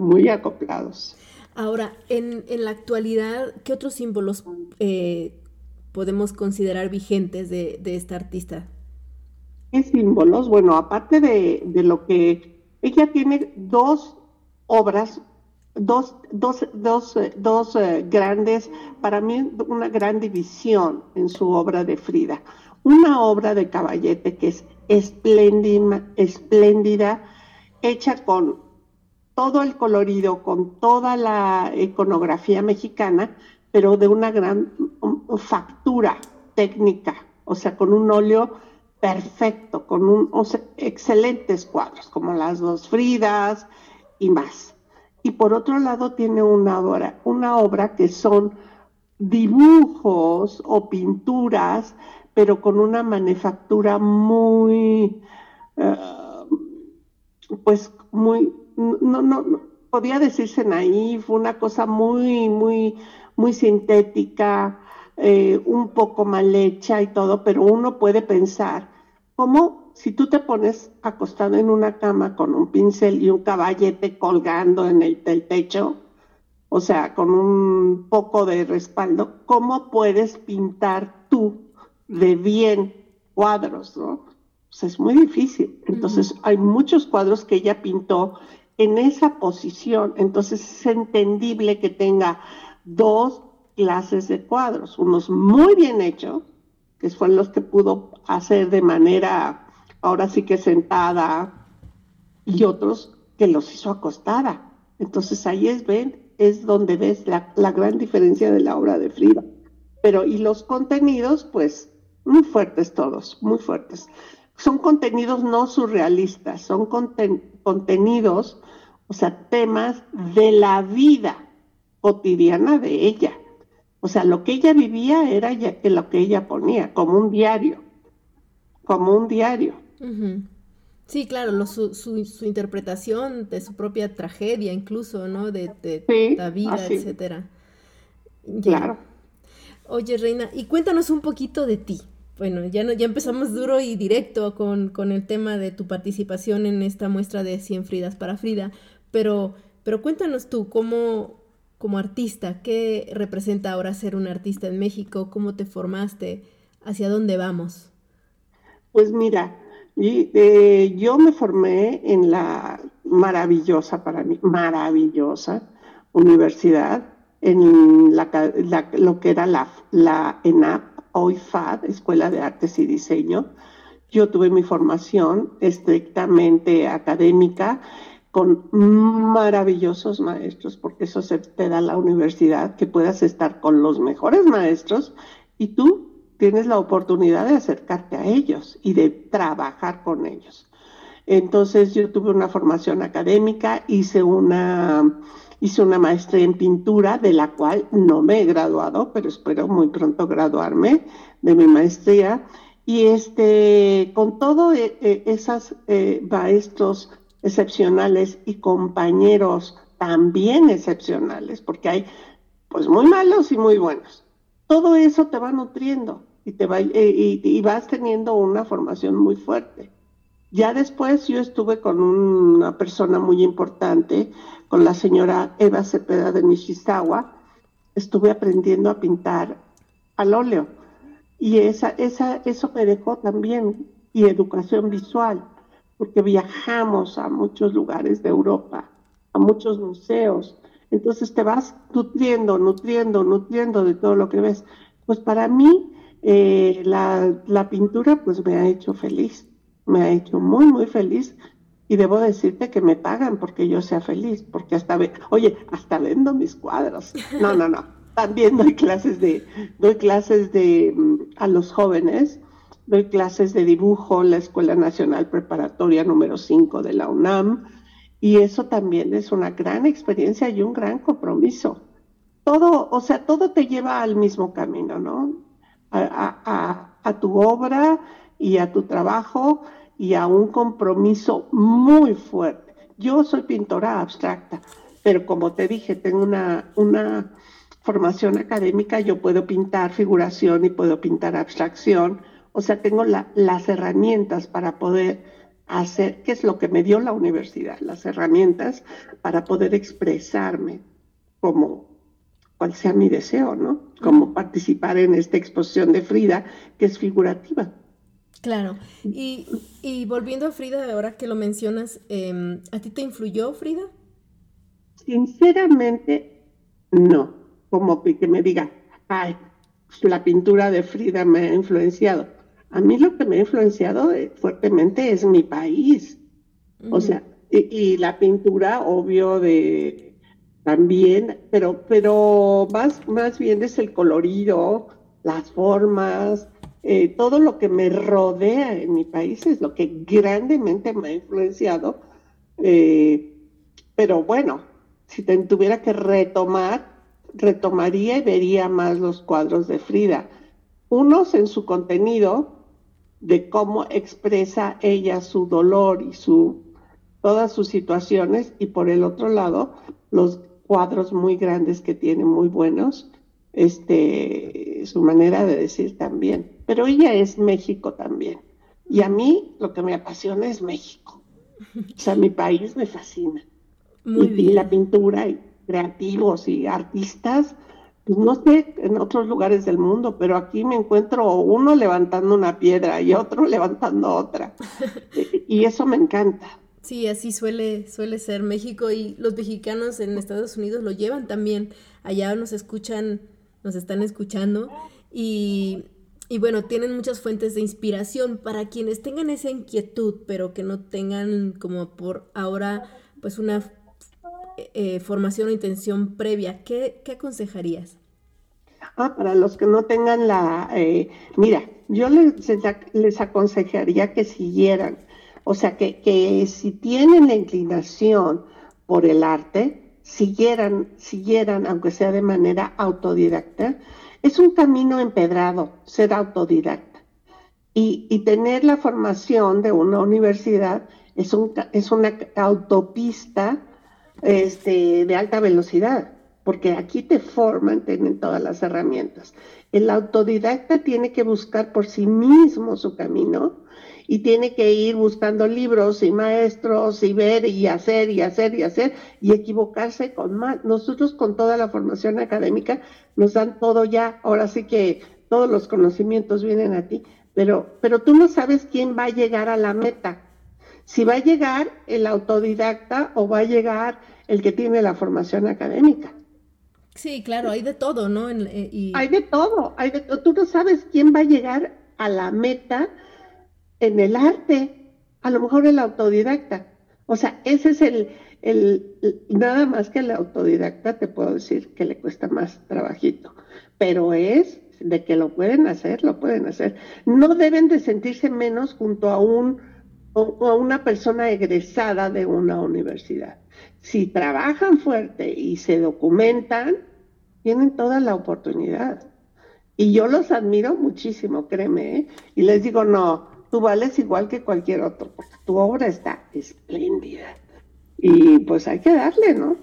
muy acoplados. Ahora, en, la actualidad, ¿qué otros símbolos eh, podemos considerar vigentes de, esta artista? ¿Qué símbolos? Bueno, aparte de, de lo que ella tiene dos obras dos, dos, dos, eh, dos eh, grandes, para mí una gran división en su obra de Frida. Una obra de Caballete que es espléndida, espléndida hecha con todo el colorido, con toda la iconografía mexicana, pero de una gran um, factura técnica, o sea, con un óleo perfecto, con un, excelentes cuadros, como las dos Fridas y más y por otro lado tiene una obra, una obra que son dibujos o pinturas, pero con una manufactura muy, eh, pues muy, no, no, podía decirse naif, una cosa muy, muy, muy sintética, eh, un poco mal hecha y todo, pero uno puede pensar, ¿cómo si tú te pones acostado en una cama con un pincel y un caballete colgando en el, el techo, o sea, con un poco de respaldo, ¿cómo puedes pintar tú de bien cuadros, no? Pues es muy difícil. Entonces, hay muchos cuadros que ella pintó en esa posición. Entonces, es entendible que tenga dos clases de cuadros, unos muy bien hechos, que fueron los que pudo hacer de manera, ahora sí que sentada, y otros que los hizo acostada. Entonces ahí es, ven, es donde ves la, gran diferencia de la obra de Frida. Pero, y los contenidos, pues, muy fuertes todos, muy fuertes. Son contenidos no surrealistas, son contenidos, o sea, temas de la vida cotidiana de ella. O sea, lo que ella vivía era ya, lo que ella ponía, como un diario, como un diario. Sí, claro, su, su, interpretación de su propia tragedia, incluso, ¿no? De, la vida, etcétera. Claro. Oye, Reina, y cuéntanos un poquito de ti. Bueno, ya, no, ya empezamos duro y directo con, con, el tema de tu participación en esta muestra de 100 Fridas para Frida, pero, pero cuéntanos tú, ¿cómo, como artista, qué representa ahora ser un artista en México? ¿Cómo te formaste? ¿Hacia dónde vamos? Pues mira, y eh, yo me formé en la maravillosa, para mí, maravillosa universidad, en lo que era la, la ENAP, hoy FAD, Escuela de Artes y Diseño. Yo tuve mi formación estrictamente académica con maravillosos maestros, porque eso se te da la universidad, que puedas estar con los mejores maestros y tú tienes la oportunidad de acercarte a ellos y de trabajar con ellos. Entonces yo tuve una formación académica, hice una, hice una maestría en pintura, de la cual no me he graduado, pero espero muy pronto graduarme de mi maestría. Y este, con todos e, e, esos eh, maestros excepcionales y compañeros también excepcionales, porque hay pues muy malos y muy buenos. Todo eso te va nutriendo y, te va, eh, y, vas teniendo una formación muy fuerte. Ya después yo estuve con una persona muy importante, con la señora Eva Cepeda de Nishizawa, estuve aprendiendo a pintar al óleo. Y esa, esa, eso me dejó también y educación visual, porque viajamos a muchos lugares de Europa, a muchos museos. Entonces te vas nutriendo, nutriendo, nutriendo de todo lo que ves. Pues para mí eh, la, pintura pues me ha hecho feliz, me ha hecho muy, muy feliz. Y debo decirte que me pagan porque yo sea feliz, porque hasta, ve oye, hasta vendo mis cuadros. No, no, no. También doy clases de, doy clases de, mm, a los jóvenes, doy clases de dibujo en la Escuela Nacional Preparatoria número 5 de la UNAM, y eso también es una gran experiencia y un gran compromiso. Todo, o sea, todo te lleva al mismo camino, ¿no? A, tu obra y a tu trabajo y a un compromiso muy fuerte. Yo soy pintora abstracta, pero como te dije, tengo una, una formación académica, yo puedo pintar figuración y puedo pintar abstracción, o sea, tengo las herramientas para poder hacer, que es lo que me dio la universidad, las herramientas para poder expresarme como, cual sea mi deseo, ¿no? Como participar en esta exposición de Frida, que es figurativa. Claro. Y, volviendo a Frida, ahora que lo mencionas, em, ¿a ti te influyó Frida? Sinceramente, no. Como que me diga, ay, la pintura de Frida me ha influenciado. A mí lo que me ha influenciado eh, fuertemente es mi país. O sea, y la pintura, obvio, de también, pero, pero más, más bien es el colorido, las formas, eh, todo lo que me rodea en mi país es lo que grandemente me ha influenciado. Eh, pero bueno, si te tuviera que retomar, retomaría y vería más los cuadros de Frida. Unos en su contenido, de cómo expresa ella su dolor y su todas sus situaciones, y por el otro lado, los cuadros muy grandes que tiene, muy buenos, este, su manera de decir también. Pero ella es México también. Y a mí lo que me apasiona es México. O sea, mi país me fascina. Muy y, bien. la pintura y creativos y artistas, pues no sé en otros lugares del mundo, pero aquí me encuentro uno levantando una piedra y otro levantando otra. y eso me encanta. Sí, así suele, suele ser México y los mexicanos en Estados Unidos lo llevan también. Allá nos escuchan, nos están escuchando y, y bueno, tienen muchas fuentes de inspiración para quienes tengan esa inquietud, pero que no tengan como por ahora pues una eh, formación o intención previa. ¿Qué, qué aconsejarías? Ah, para los que no tengan la... Eh, mira, yo les, les aconsejaría que siguieran o sea, que, si tienen la inclinación por el arte, siguieran, siguieran, aunque sea de manera autodidacta, es un camino empedrado ser autodidacta. Y, tener la formación de una universidad es, un, es una autopista este, de alta velocidad, porque aquí te forman, tienen todas las herramientas. El autodidacta tiene que buscar por sí mismo su camino y tiene que ir buscando libros y maestros y ver y hacer y hacer y hacer y equivocarse con más. Nosotros con toda la formación académica nos dan todo ya, ahora sí que todos los conocimientos vienen a ti, pero, pero tú no sabes quién va a llegar a la meta. Si va a llegar el autodidacta o va a llegar el que tiene la formación académica. Sí, claro, hay de todo, ¿no? Eh, hay de todo, hay de Tú no sabes quién va a llegar a la meta en el arte, a lo mejor el autodidacta. O sea, ese es el, el, nada más que el autodidacta te puedo decir que le cuesta más trabajito, pero es de que lo pueden hacer, lo pueden hacer. No deben de sentirse menos junto a un a una persona egresada de una universidad. Si trabajan fuerte y se documentan, tienen toda la oportunidad. Y yo los admiro muchísimo, créeme, ¿eh? y les digo, no, tú vales igual que cualquier otro, porque tu obra está espléndida. Y pues hay que darle, ¿no?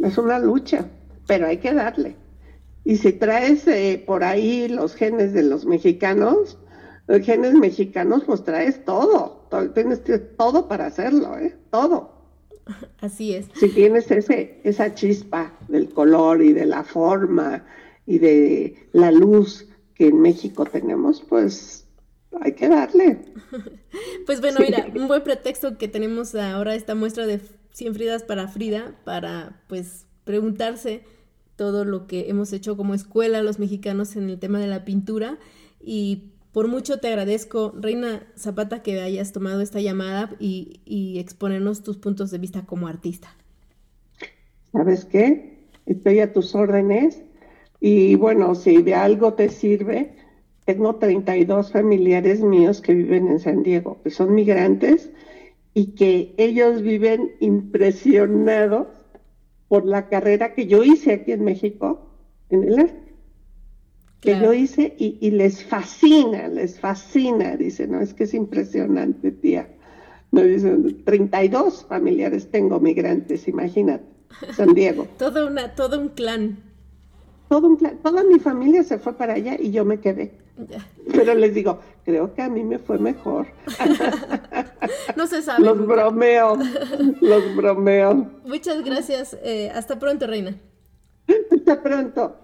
Es una lucha, pero hay que darle. Y si traes eh, por ahí los genes de los mexicanos, los genes mexicanos, pues traes todo, todo tienes todo para hacerlo, ¿eh? Todo. Así es. Si tienes ese, esa chispa del color y de la forma y de la luz que en México tenemos, pues hay que darle. pues bueno, mira, un buen pretexto que tenemos ahora esta muestra de 100 Fridas para Frida, para pues preguntarse todo lo que hemos hecho como escuela los mexicanos en el tema de la pintura y por mucho te agradezco, Reina Zapata, que hayas tomado esta llamada y, y exponernos tus puntos de vista como artista. ¿Sabes qué? Estoy a tus órdenes y bueno, si de algo te sirve, tengo 32 familiares míos que viven en San Diego, que son migrantes y que ellos viven impresionados por la carrera que yo hice aquí en México, en el arte. Que yo hice y, les fascina, les fascina. Dice, no, es que es impresionante, tía. Me dicen, 32 familiares tengo migrantes, imagínate, San Diego. todo, una, todo un clan. Todo un clan. Toda mi familia se fue para allá y yo me quedé. Pero les digo, creo que a mí me fue mejor. no se sabe. Los bromeo, los bromeo. Muchas gracias. Eh, hasta pronto, Reina. Hasta pronto.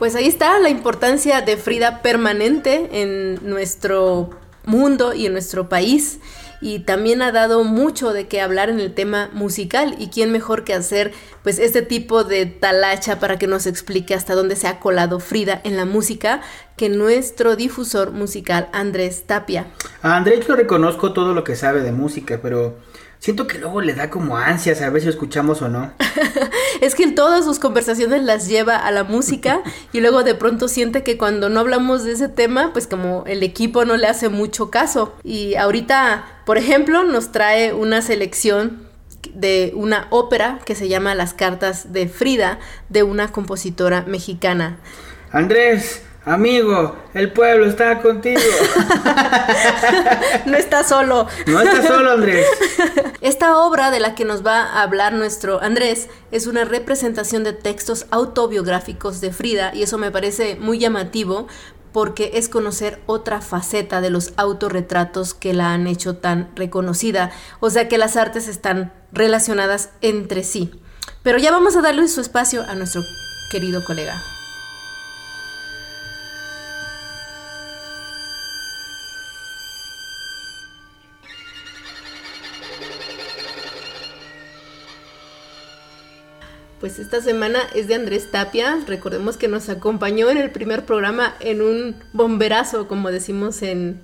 Pues ahí está la importancia de Frida permanente en nuestro mundo y en nuestro país y también ha dado mucho de qué hablar en el tema musical y quién mejor que hacer pues este tipo de talacha para que nos explique hasta dónde se ha colado Frida en la música que nuestro difusor musical Andrés Tapia. Andrés lo reconozco todo lo que sabe de música, pero Siento que luego le da como ansias a ver si escuchamos o no. es que en todas sus conversaciones las lleva a la música y luego de pronto siente que cuando no hablamos de ese tema, pues como el equipo no le hace mucho caso. Y ahorita, por ejemplo, nos trae una selección de una ópera que se llama Las cartas de Frida, de una compositora mexicana. Andrés, Amigo, el pueblo está contigo. no está solo. No está solo, Andrés. Esta obra de la que nos va a hablar nuestro Andrés es una representación de textos autobiográficos de Frida y eso me parece muy llamativo porque es conocer otra faceta de los autorretratos que la han hecho tan reconocida, o sea que las artes están relacionadas entre sí. Pero ya vamos a darle su espacio a nuestro querido colega. Pues esta semana es de Andrés Tapia. Recordemos que nos acompañó en el primer programa en un bomberazo, como decimos en,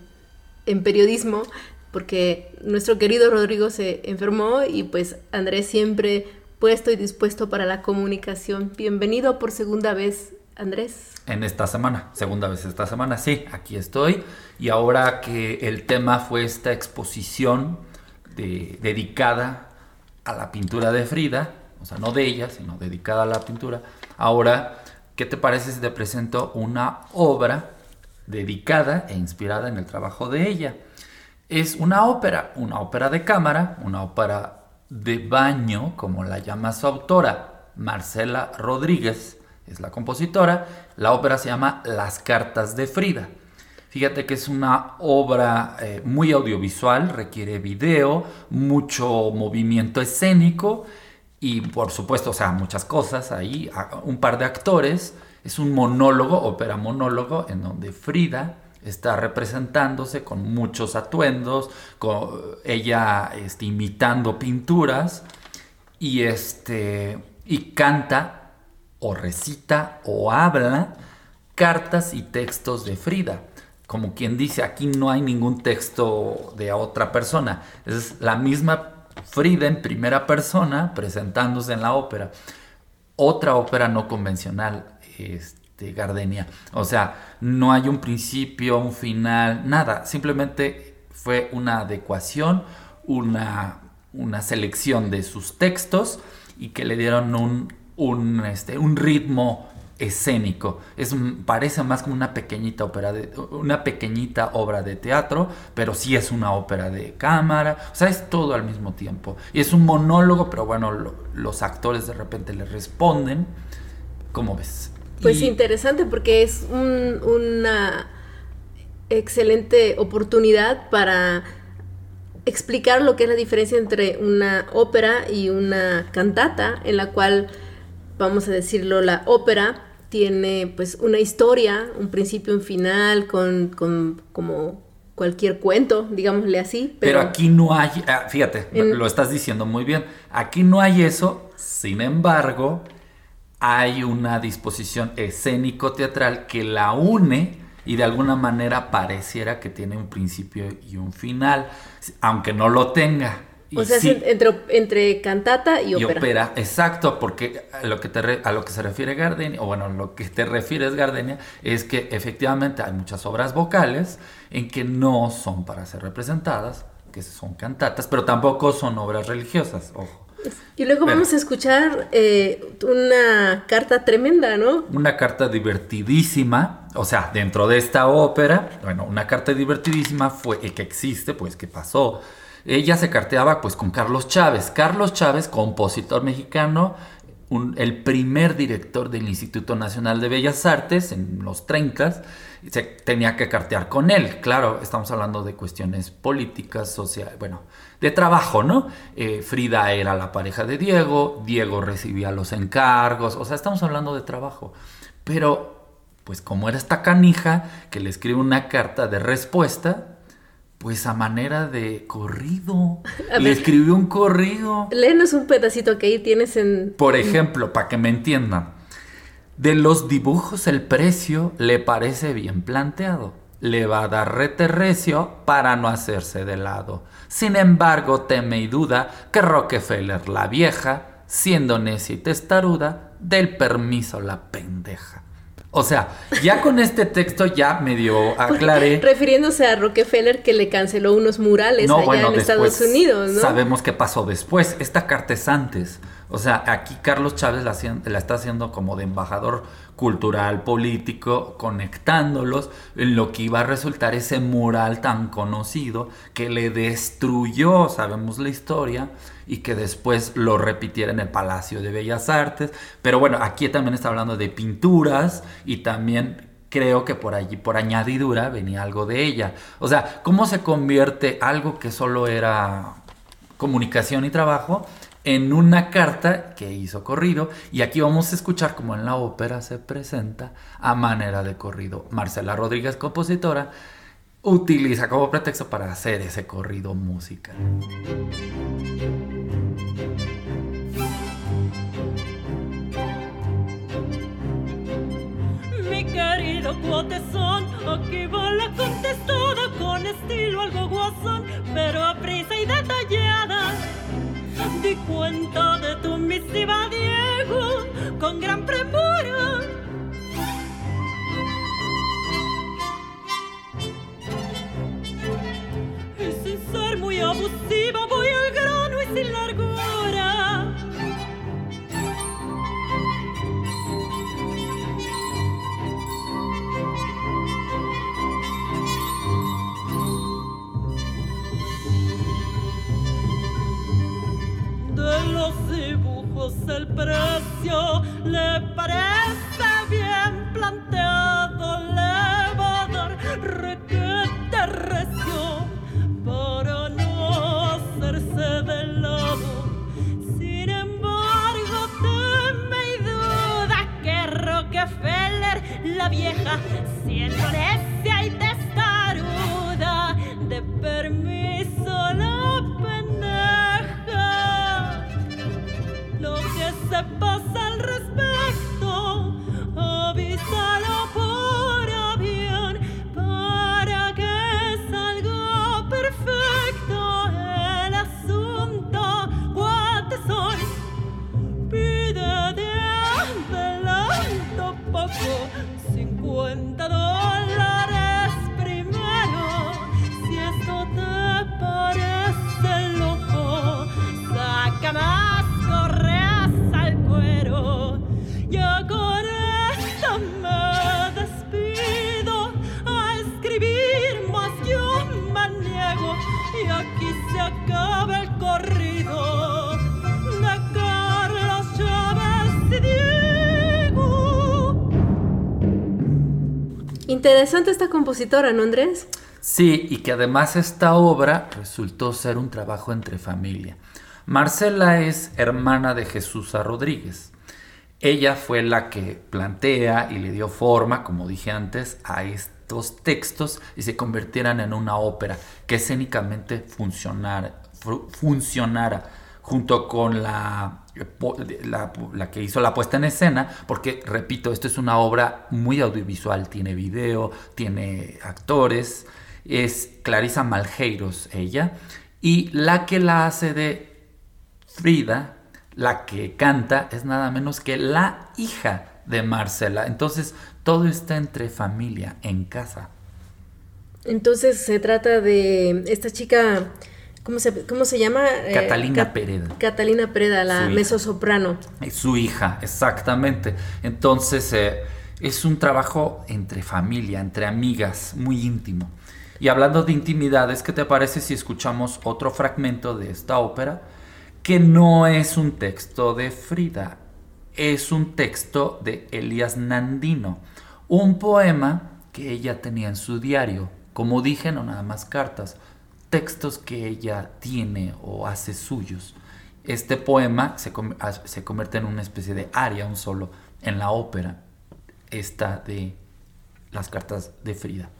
en periodismo, porque nuestro querido Rodrigo se enfermó y pues Andrés siempre puesto y dispuesto para la comunicación. Bienvenido por segunda vez, Andrés. En esta semana, segunda vez esta semana, sí, aquí estoy. Y ahora que el tema fue esta exposición de, dedicada a la pintura de Frida, sea, no de ella, sino dedicada a la pintura. Ahora, ¿qué te parece si te presento una obra dedicada e inspirada en el trabajo de ella? Es una ópera, una ópera de cámara, una ópera de baño, como la llama su autora, Marcela Rodríguez, es la compositora. La ópera se llama Las Cartas de Frida. Fíjate que es una obra eh, muy audiovisual, requiere video, mucho movimiento escénico y por supuesto, o sea, muchas cosas ahí, un par de actores, es un monólogo, ópera monólogo, en donde Frida está representándose con muchos atuendos, con ella este, imitando pinturas y, este, y canta o recita o habla cartas y textos de Frida. Como quien dice, aquí no hay ningún texto de otra persona, es la misma Frida en primera persona presentándose en la ópera. Otra ópera no convencional, este, Gardenia. O sea, no hay un principio, un final, nada. Simplemente fue una adecuación, una, una selección de sus textos y que le dieron un, un, este, un ritmo escénico. Es, parece más como una pequeñita ópera de, una pequeñita obra de teatro, pero sí es una ópera de cámara. O sea, es todo al mismo tiempo. Y es un monólogo, pero bueno, los actores de repente le responden. ¿Cómo ves? Pues interesante porque es una excelente oportunidad para explicar lo que es la diferencia entre una ópera y una cantata, en la cual, vamos a decirlo, la ópera tiene pues una historia, un principio, un final, con, como cualquier cuento, digámosle así. Pero, aquí no hay, ah, fíjate, lo estás diciendo muy bien, aquí no hay eso, sin embargo, hay una disposición escénico-teatral que la une y de alguna manera pareciera que tiene un principio y un final, aunque no lo tenga. O sea, entre, entre cantata y ópera. Y ópera, exacto, porque a lo, que te a lo que se refiere Gardenia, o bueno, lo que te refieres Gardenia, es que efectivamente hay muchas obras vocales en que no son para ser representadas, que son cantatas, pero tampoco son obras religiosas, ojo. Y luego vamos a escuchar eh, una carta tremenda, ¿no? Una carta divertidísima, o sea, dentro de esta ópera, bueno, una carta divertidísima fue, que existe, pues que pasó ella se carteaba pues con Carlos Chávez. Carlos Chávez, compositor mexicano, el primer director del Instituto Nacional de Bellas Artes en los 30, se tenía que cartear con él. Claro, estamos hablando de cuestiones políticas, sociales, bueno, de trabajo, ¿no? Eh, Frida era la pareja de Diego, Diego recibía los encargos, o sea, estamos hablando de trabajo. Pero, pues como era esta canija que le escribe una carta de respuesta, pues a manera de corrido. Le escribió un corrido. Léenos un pedacito que ahí tienes en... Por ejemplo, para que me entiendan. De los dibujos el precio le parece bien planteado. le va a dar reterrecio para no hacerse de lado. Sin embargo, teme y duda que Rockefeller, la vieja, siendo necia y testaruda, del permiso la pendeja. O sea, ya con este texto ya medio aclaré. Refiriéndose a Rockefeller que le canceló unos murales allá en Estados Unidos, ¿no? Sabemos qué pasó después. Esta carta es antes. O sea, aquí Carlos Chávez la, la, está haciendo como de embajador cultural, político, conectándolos en lo que iba a resultar ese mural tan conocido que le destruyó, sabemos la historia, y que después lo repitiera en el Palacio de Bellas Artes. Pero bueno, aquí también está hablando de pinturas y también creo que por allí, por añadidura, venía algo de ella. O sea, ¿cómo se convierte algo que solo era comunicación y trabajo en una carta que hizo corrido y aquí vamos a escuchar como en la ópera se presenta a manera de corrido. Marcela Rodríguez, compositora, utiliza como pretexto para hacer ese corrido musical. Mi querido cuotezón, aquí va la contestada con estilo algo guasón, pero a prisa y detallada Di cuenta de tu misiva, Diego, con gran premura. Y sin ser muy abusiva, voy al grano y sin largura. Interesante esta compositora, ¿no Andrés? Sí, y que además esta obra resultó ser un trabajo entre familia. Marcela es hermana de Jesús Rodríguez. Ella fue la que plantea y le dio forma, como dije antes, a estos textos y se convirtieran en una ópera que escénicamente funcionara, funcionara junto con la, la, que hizo la puesta en escena, porque, repito, esto es una obra muy audiovisual, tiene video, tiene actores, es Clarisa Malheiros ella, y la que la hace de Frida la que canta es nada menos que la hija de Marcela. Entonces, todo está entre familia, en casa. Entonces, se trata de esta chica, ¿cómo se, cómo se llama? Eh, Catalina Pereda. Catalina Pereda, la mezzosoprano. Su hija, exactamente. Entonces, eh, es un trabajo entre familia, entre amigas, muy íntimo. Y hablando de intimidades, ¿qué te parece si escuchamos otro fragmento de esta ópera? que no es un texto de Frida, es un texto de Elias Nandino, un poema que ella tenía en su diario, como dije, no nada más cartas, textos que ella tiene o hace suyos. Este poema se, ah, se convierte en una especie de aria, un solo, en la ópera, esta de las cartas de Frida.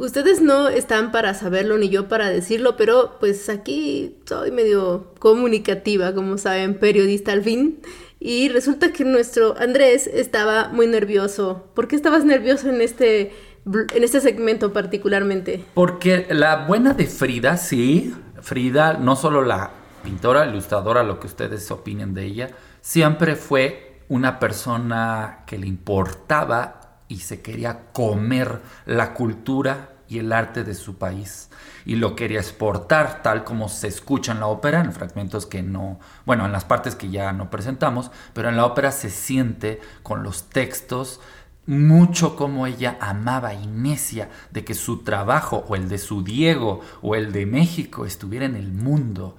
Ustedes no están para saberlo ni yo para decirlo, pero pues aquí soy medio comunicativa, como saben, periodista al fin. Y resulta que nuestro Andrés estaba muy nervioso. ¿Por qué estabas nervioso en este, en este segmento particularmente? Porque la buena de Frida, sí, Frida, no solo la pintora, ilustradora, lo que ustedes opinen de ella, siempre fue una persona que le importaba y se quería comer la cultura y el arte de su país y lo quería exportar tal como se escucha en la ópera, en fragmentos que no, bueno, en las partes que ya no presentamos, pero en la ópera se siente con los textos mucho como ella amaba y necia de que su trabajo o el de su Diego o el de México estuviera en el mundo.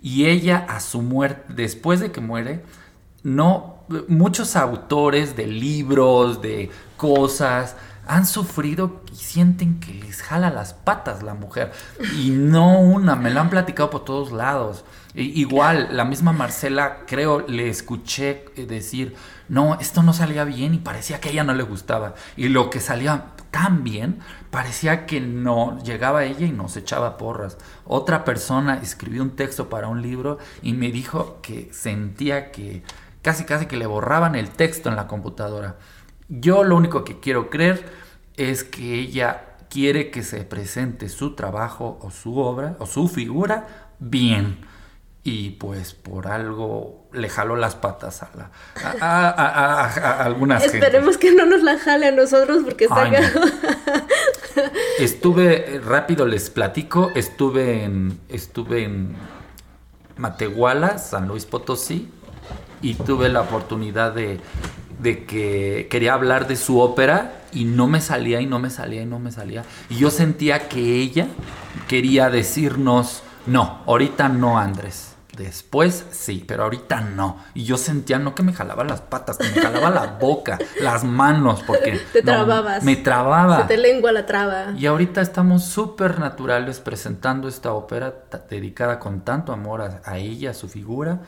Y ella a su muerte, después de que muere, no, muchos autores de libros, de cosas, han sufrido y sienten que les jala las patas la mujer. Y no una, me lo han platicado por todos lados. Igual, la misma Marcela, creo, le escuché eh, decir, no, esto no salía bien y parecía que a ella no le gustaba. Y lo que salía tan bien, parecía que no llegaba ella y nos echaba porras. Otra persona escribió un texto para un libro y me dijo que sentía que casi casi que le borraban el texto en la computadora. Yo lo único que quiero creer es que ella quiere que se presente su trabajo o su obra o su figura bien. Y pues por algo le jaló las patas a, la, a, a- a- algunas. Esperemos que no nos la jale a nosotros porque está Ay, no. cagado. Estuve, rápido les platico, estuve en, estuve en Matehuala, San Luis Potosí, y tuve la oportunidad de, de que quería hablar de su ópera y no me salía y no me salía y no me salía. Y yo sentía que ella quería decirnos, no, ahorita no Andrés. Después sí, pero ahorita no. Y yo sentía no que me jalaba las patas, que me jalaba la boca, las manos, porque Te no, trababas. me trababa. Se te lengua la traba. Y ahorita estamos súper naturales presentando esta ópera dedicada con tanto amor a, a ella, a su figura.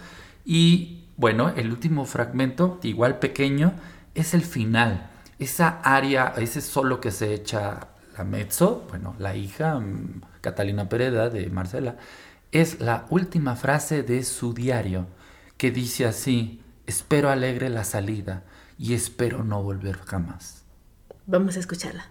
Y bueno, el último fragmento, igual pequeño, es el final. Esa aria, ese solo que se echa la mezzo, bueno, la hija, mm, Catalina Pereda de Marcela, es la última frase de su diario, que dice así, espero alegre la salida y espero no volver jamás. Vamos a escucharla.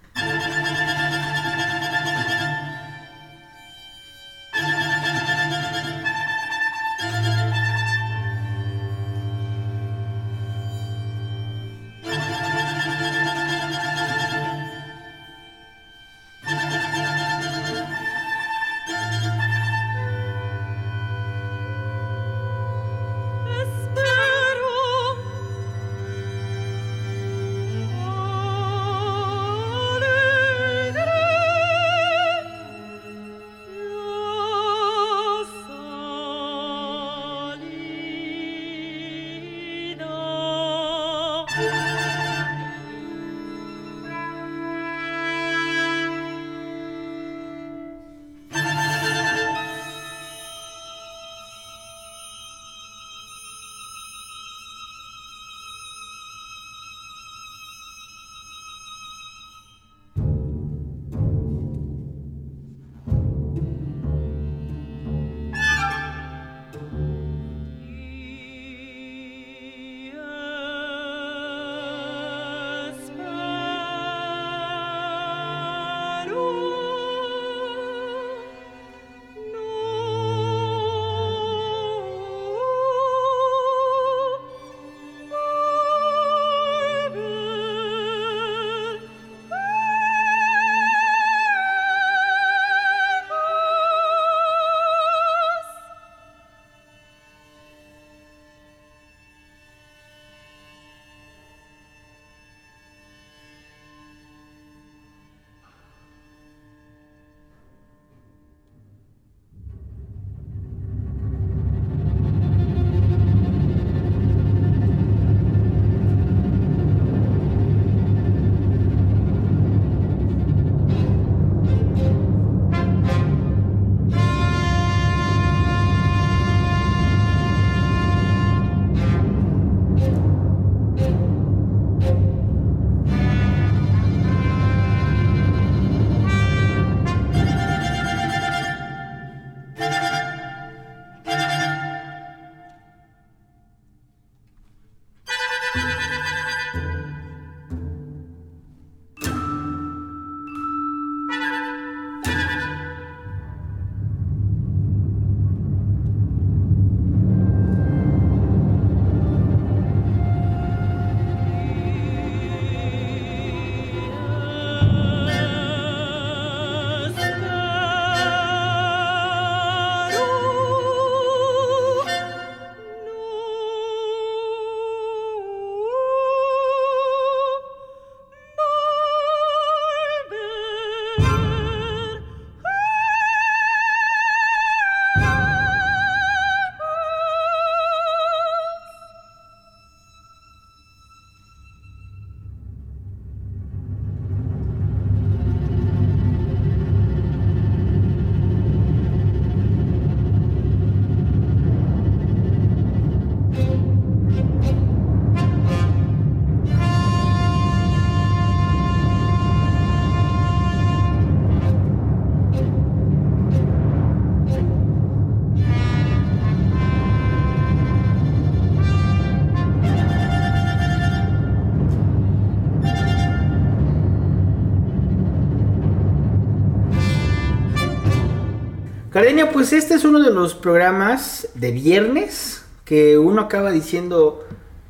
Pues este es uno de los programas de viernes que uno acaba diciendo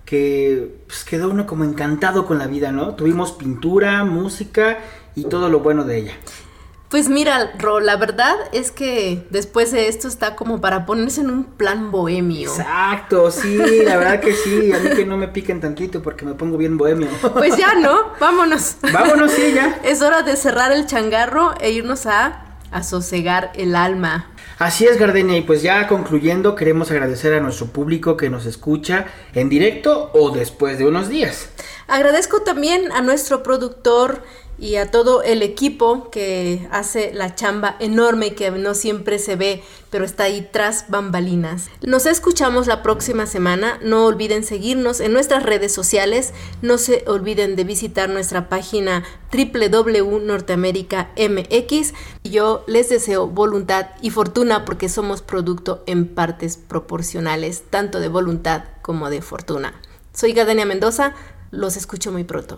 que pues, quedó uno como encantado con la vida, ¿no? Tuvimos pintura, música y todo lo bueno de ella. Pues mira, Ro, la verdad es que después de esto está como para ponerse en un plan bohemio. Exacto, sí, la verdad que sí, a mí que no me piquen tantito porque me pongo bien bohemio. Pues ya, ¿no? Vámonos. Vámonos, sí, ya. Es hora de cerrar el changarro e irnos a a sosegar el alma. Así es, Gardenia, y pues ya concluyendo, queremos agradecer a nuestro público que nos escucha en directo o después de unos días. Agradezco también a nuestro productor y a todo el equipo que hace la chamba enorme que no siempre se ve, pero está ahí tras bambalinas. Nos escuchamos la próxima semana. No olviden seguirnos en nuestras redes sociales. No se olviden de visitar nuestra página www.norteamerica.mx. Yo les deseo voluntad y fortuna porque somos producto en partes proporcionales, tanto de voluntad como de fortuna. Soy Gadenia Mendoza. Los escucho muy pronto.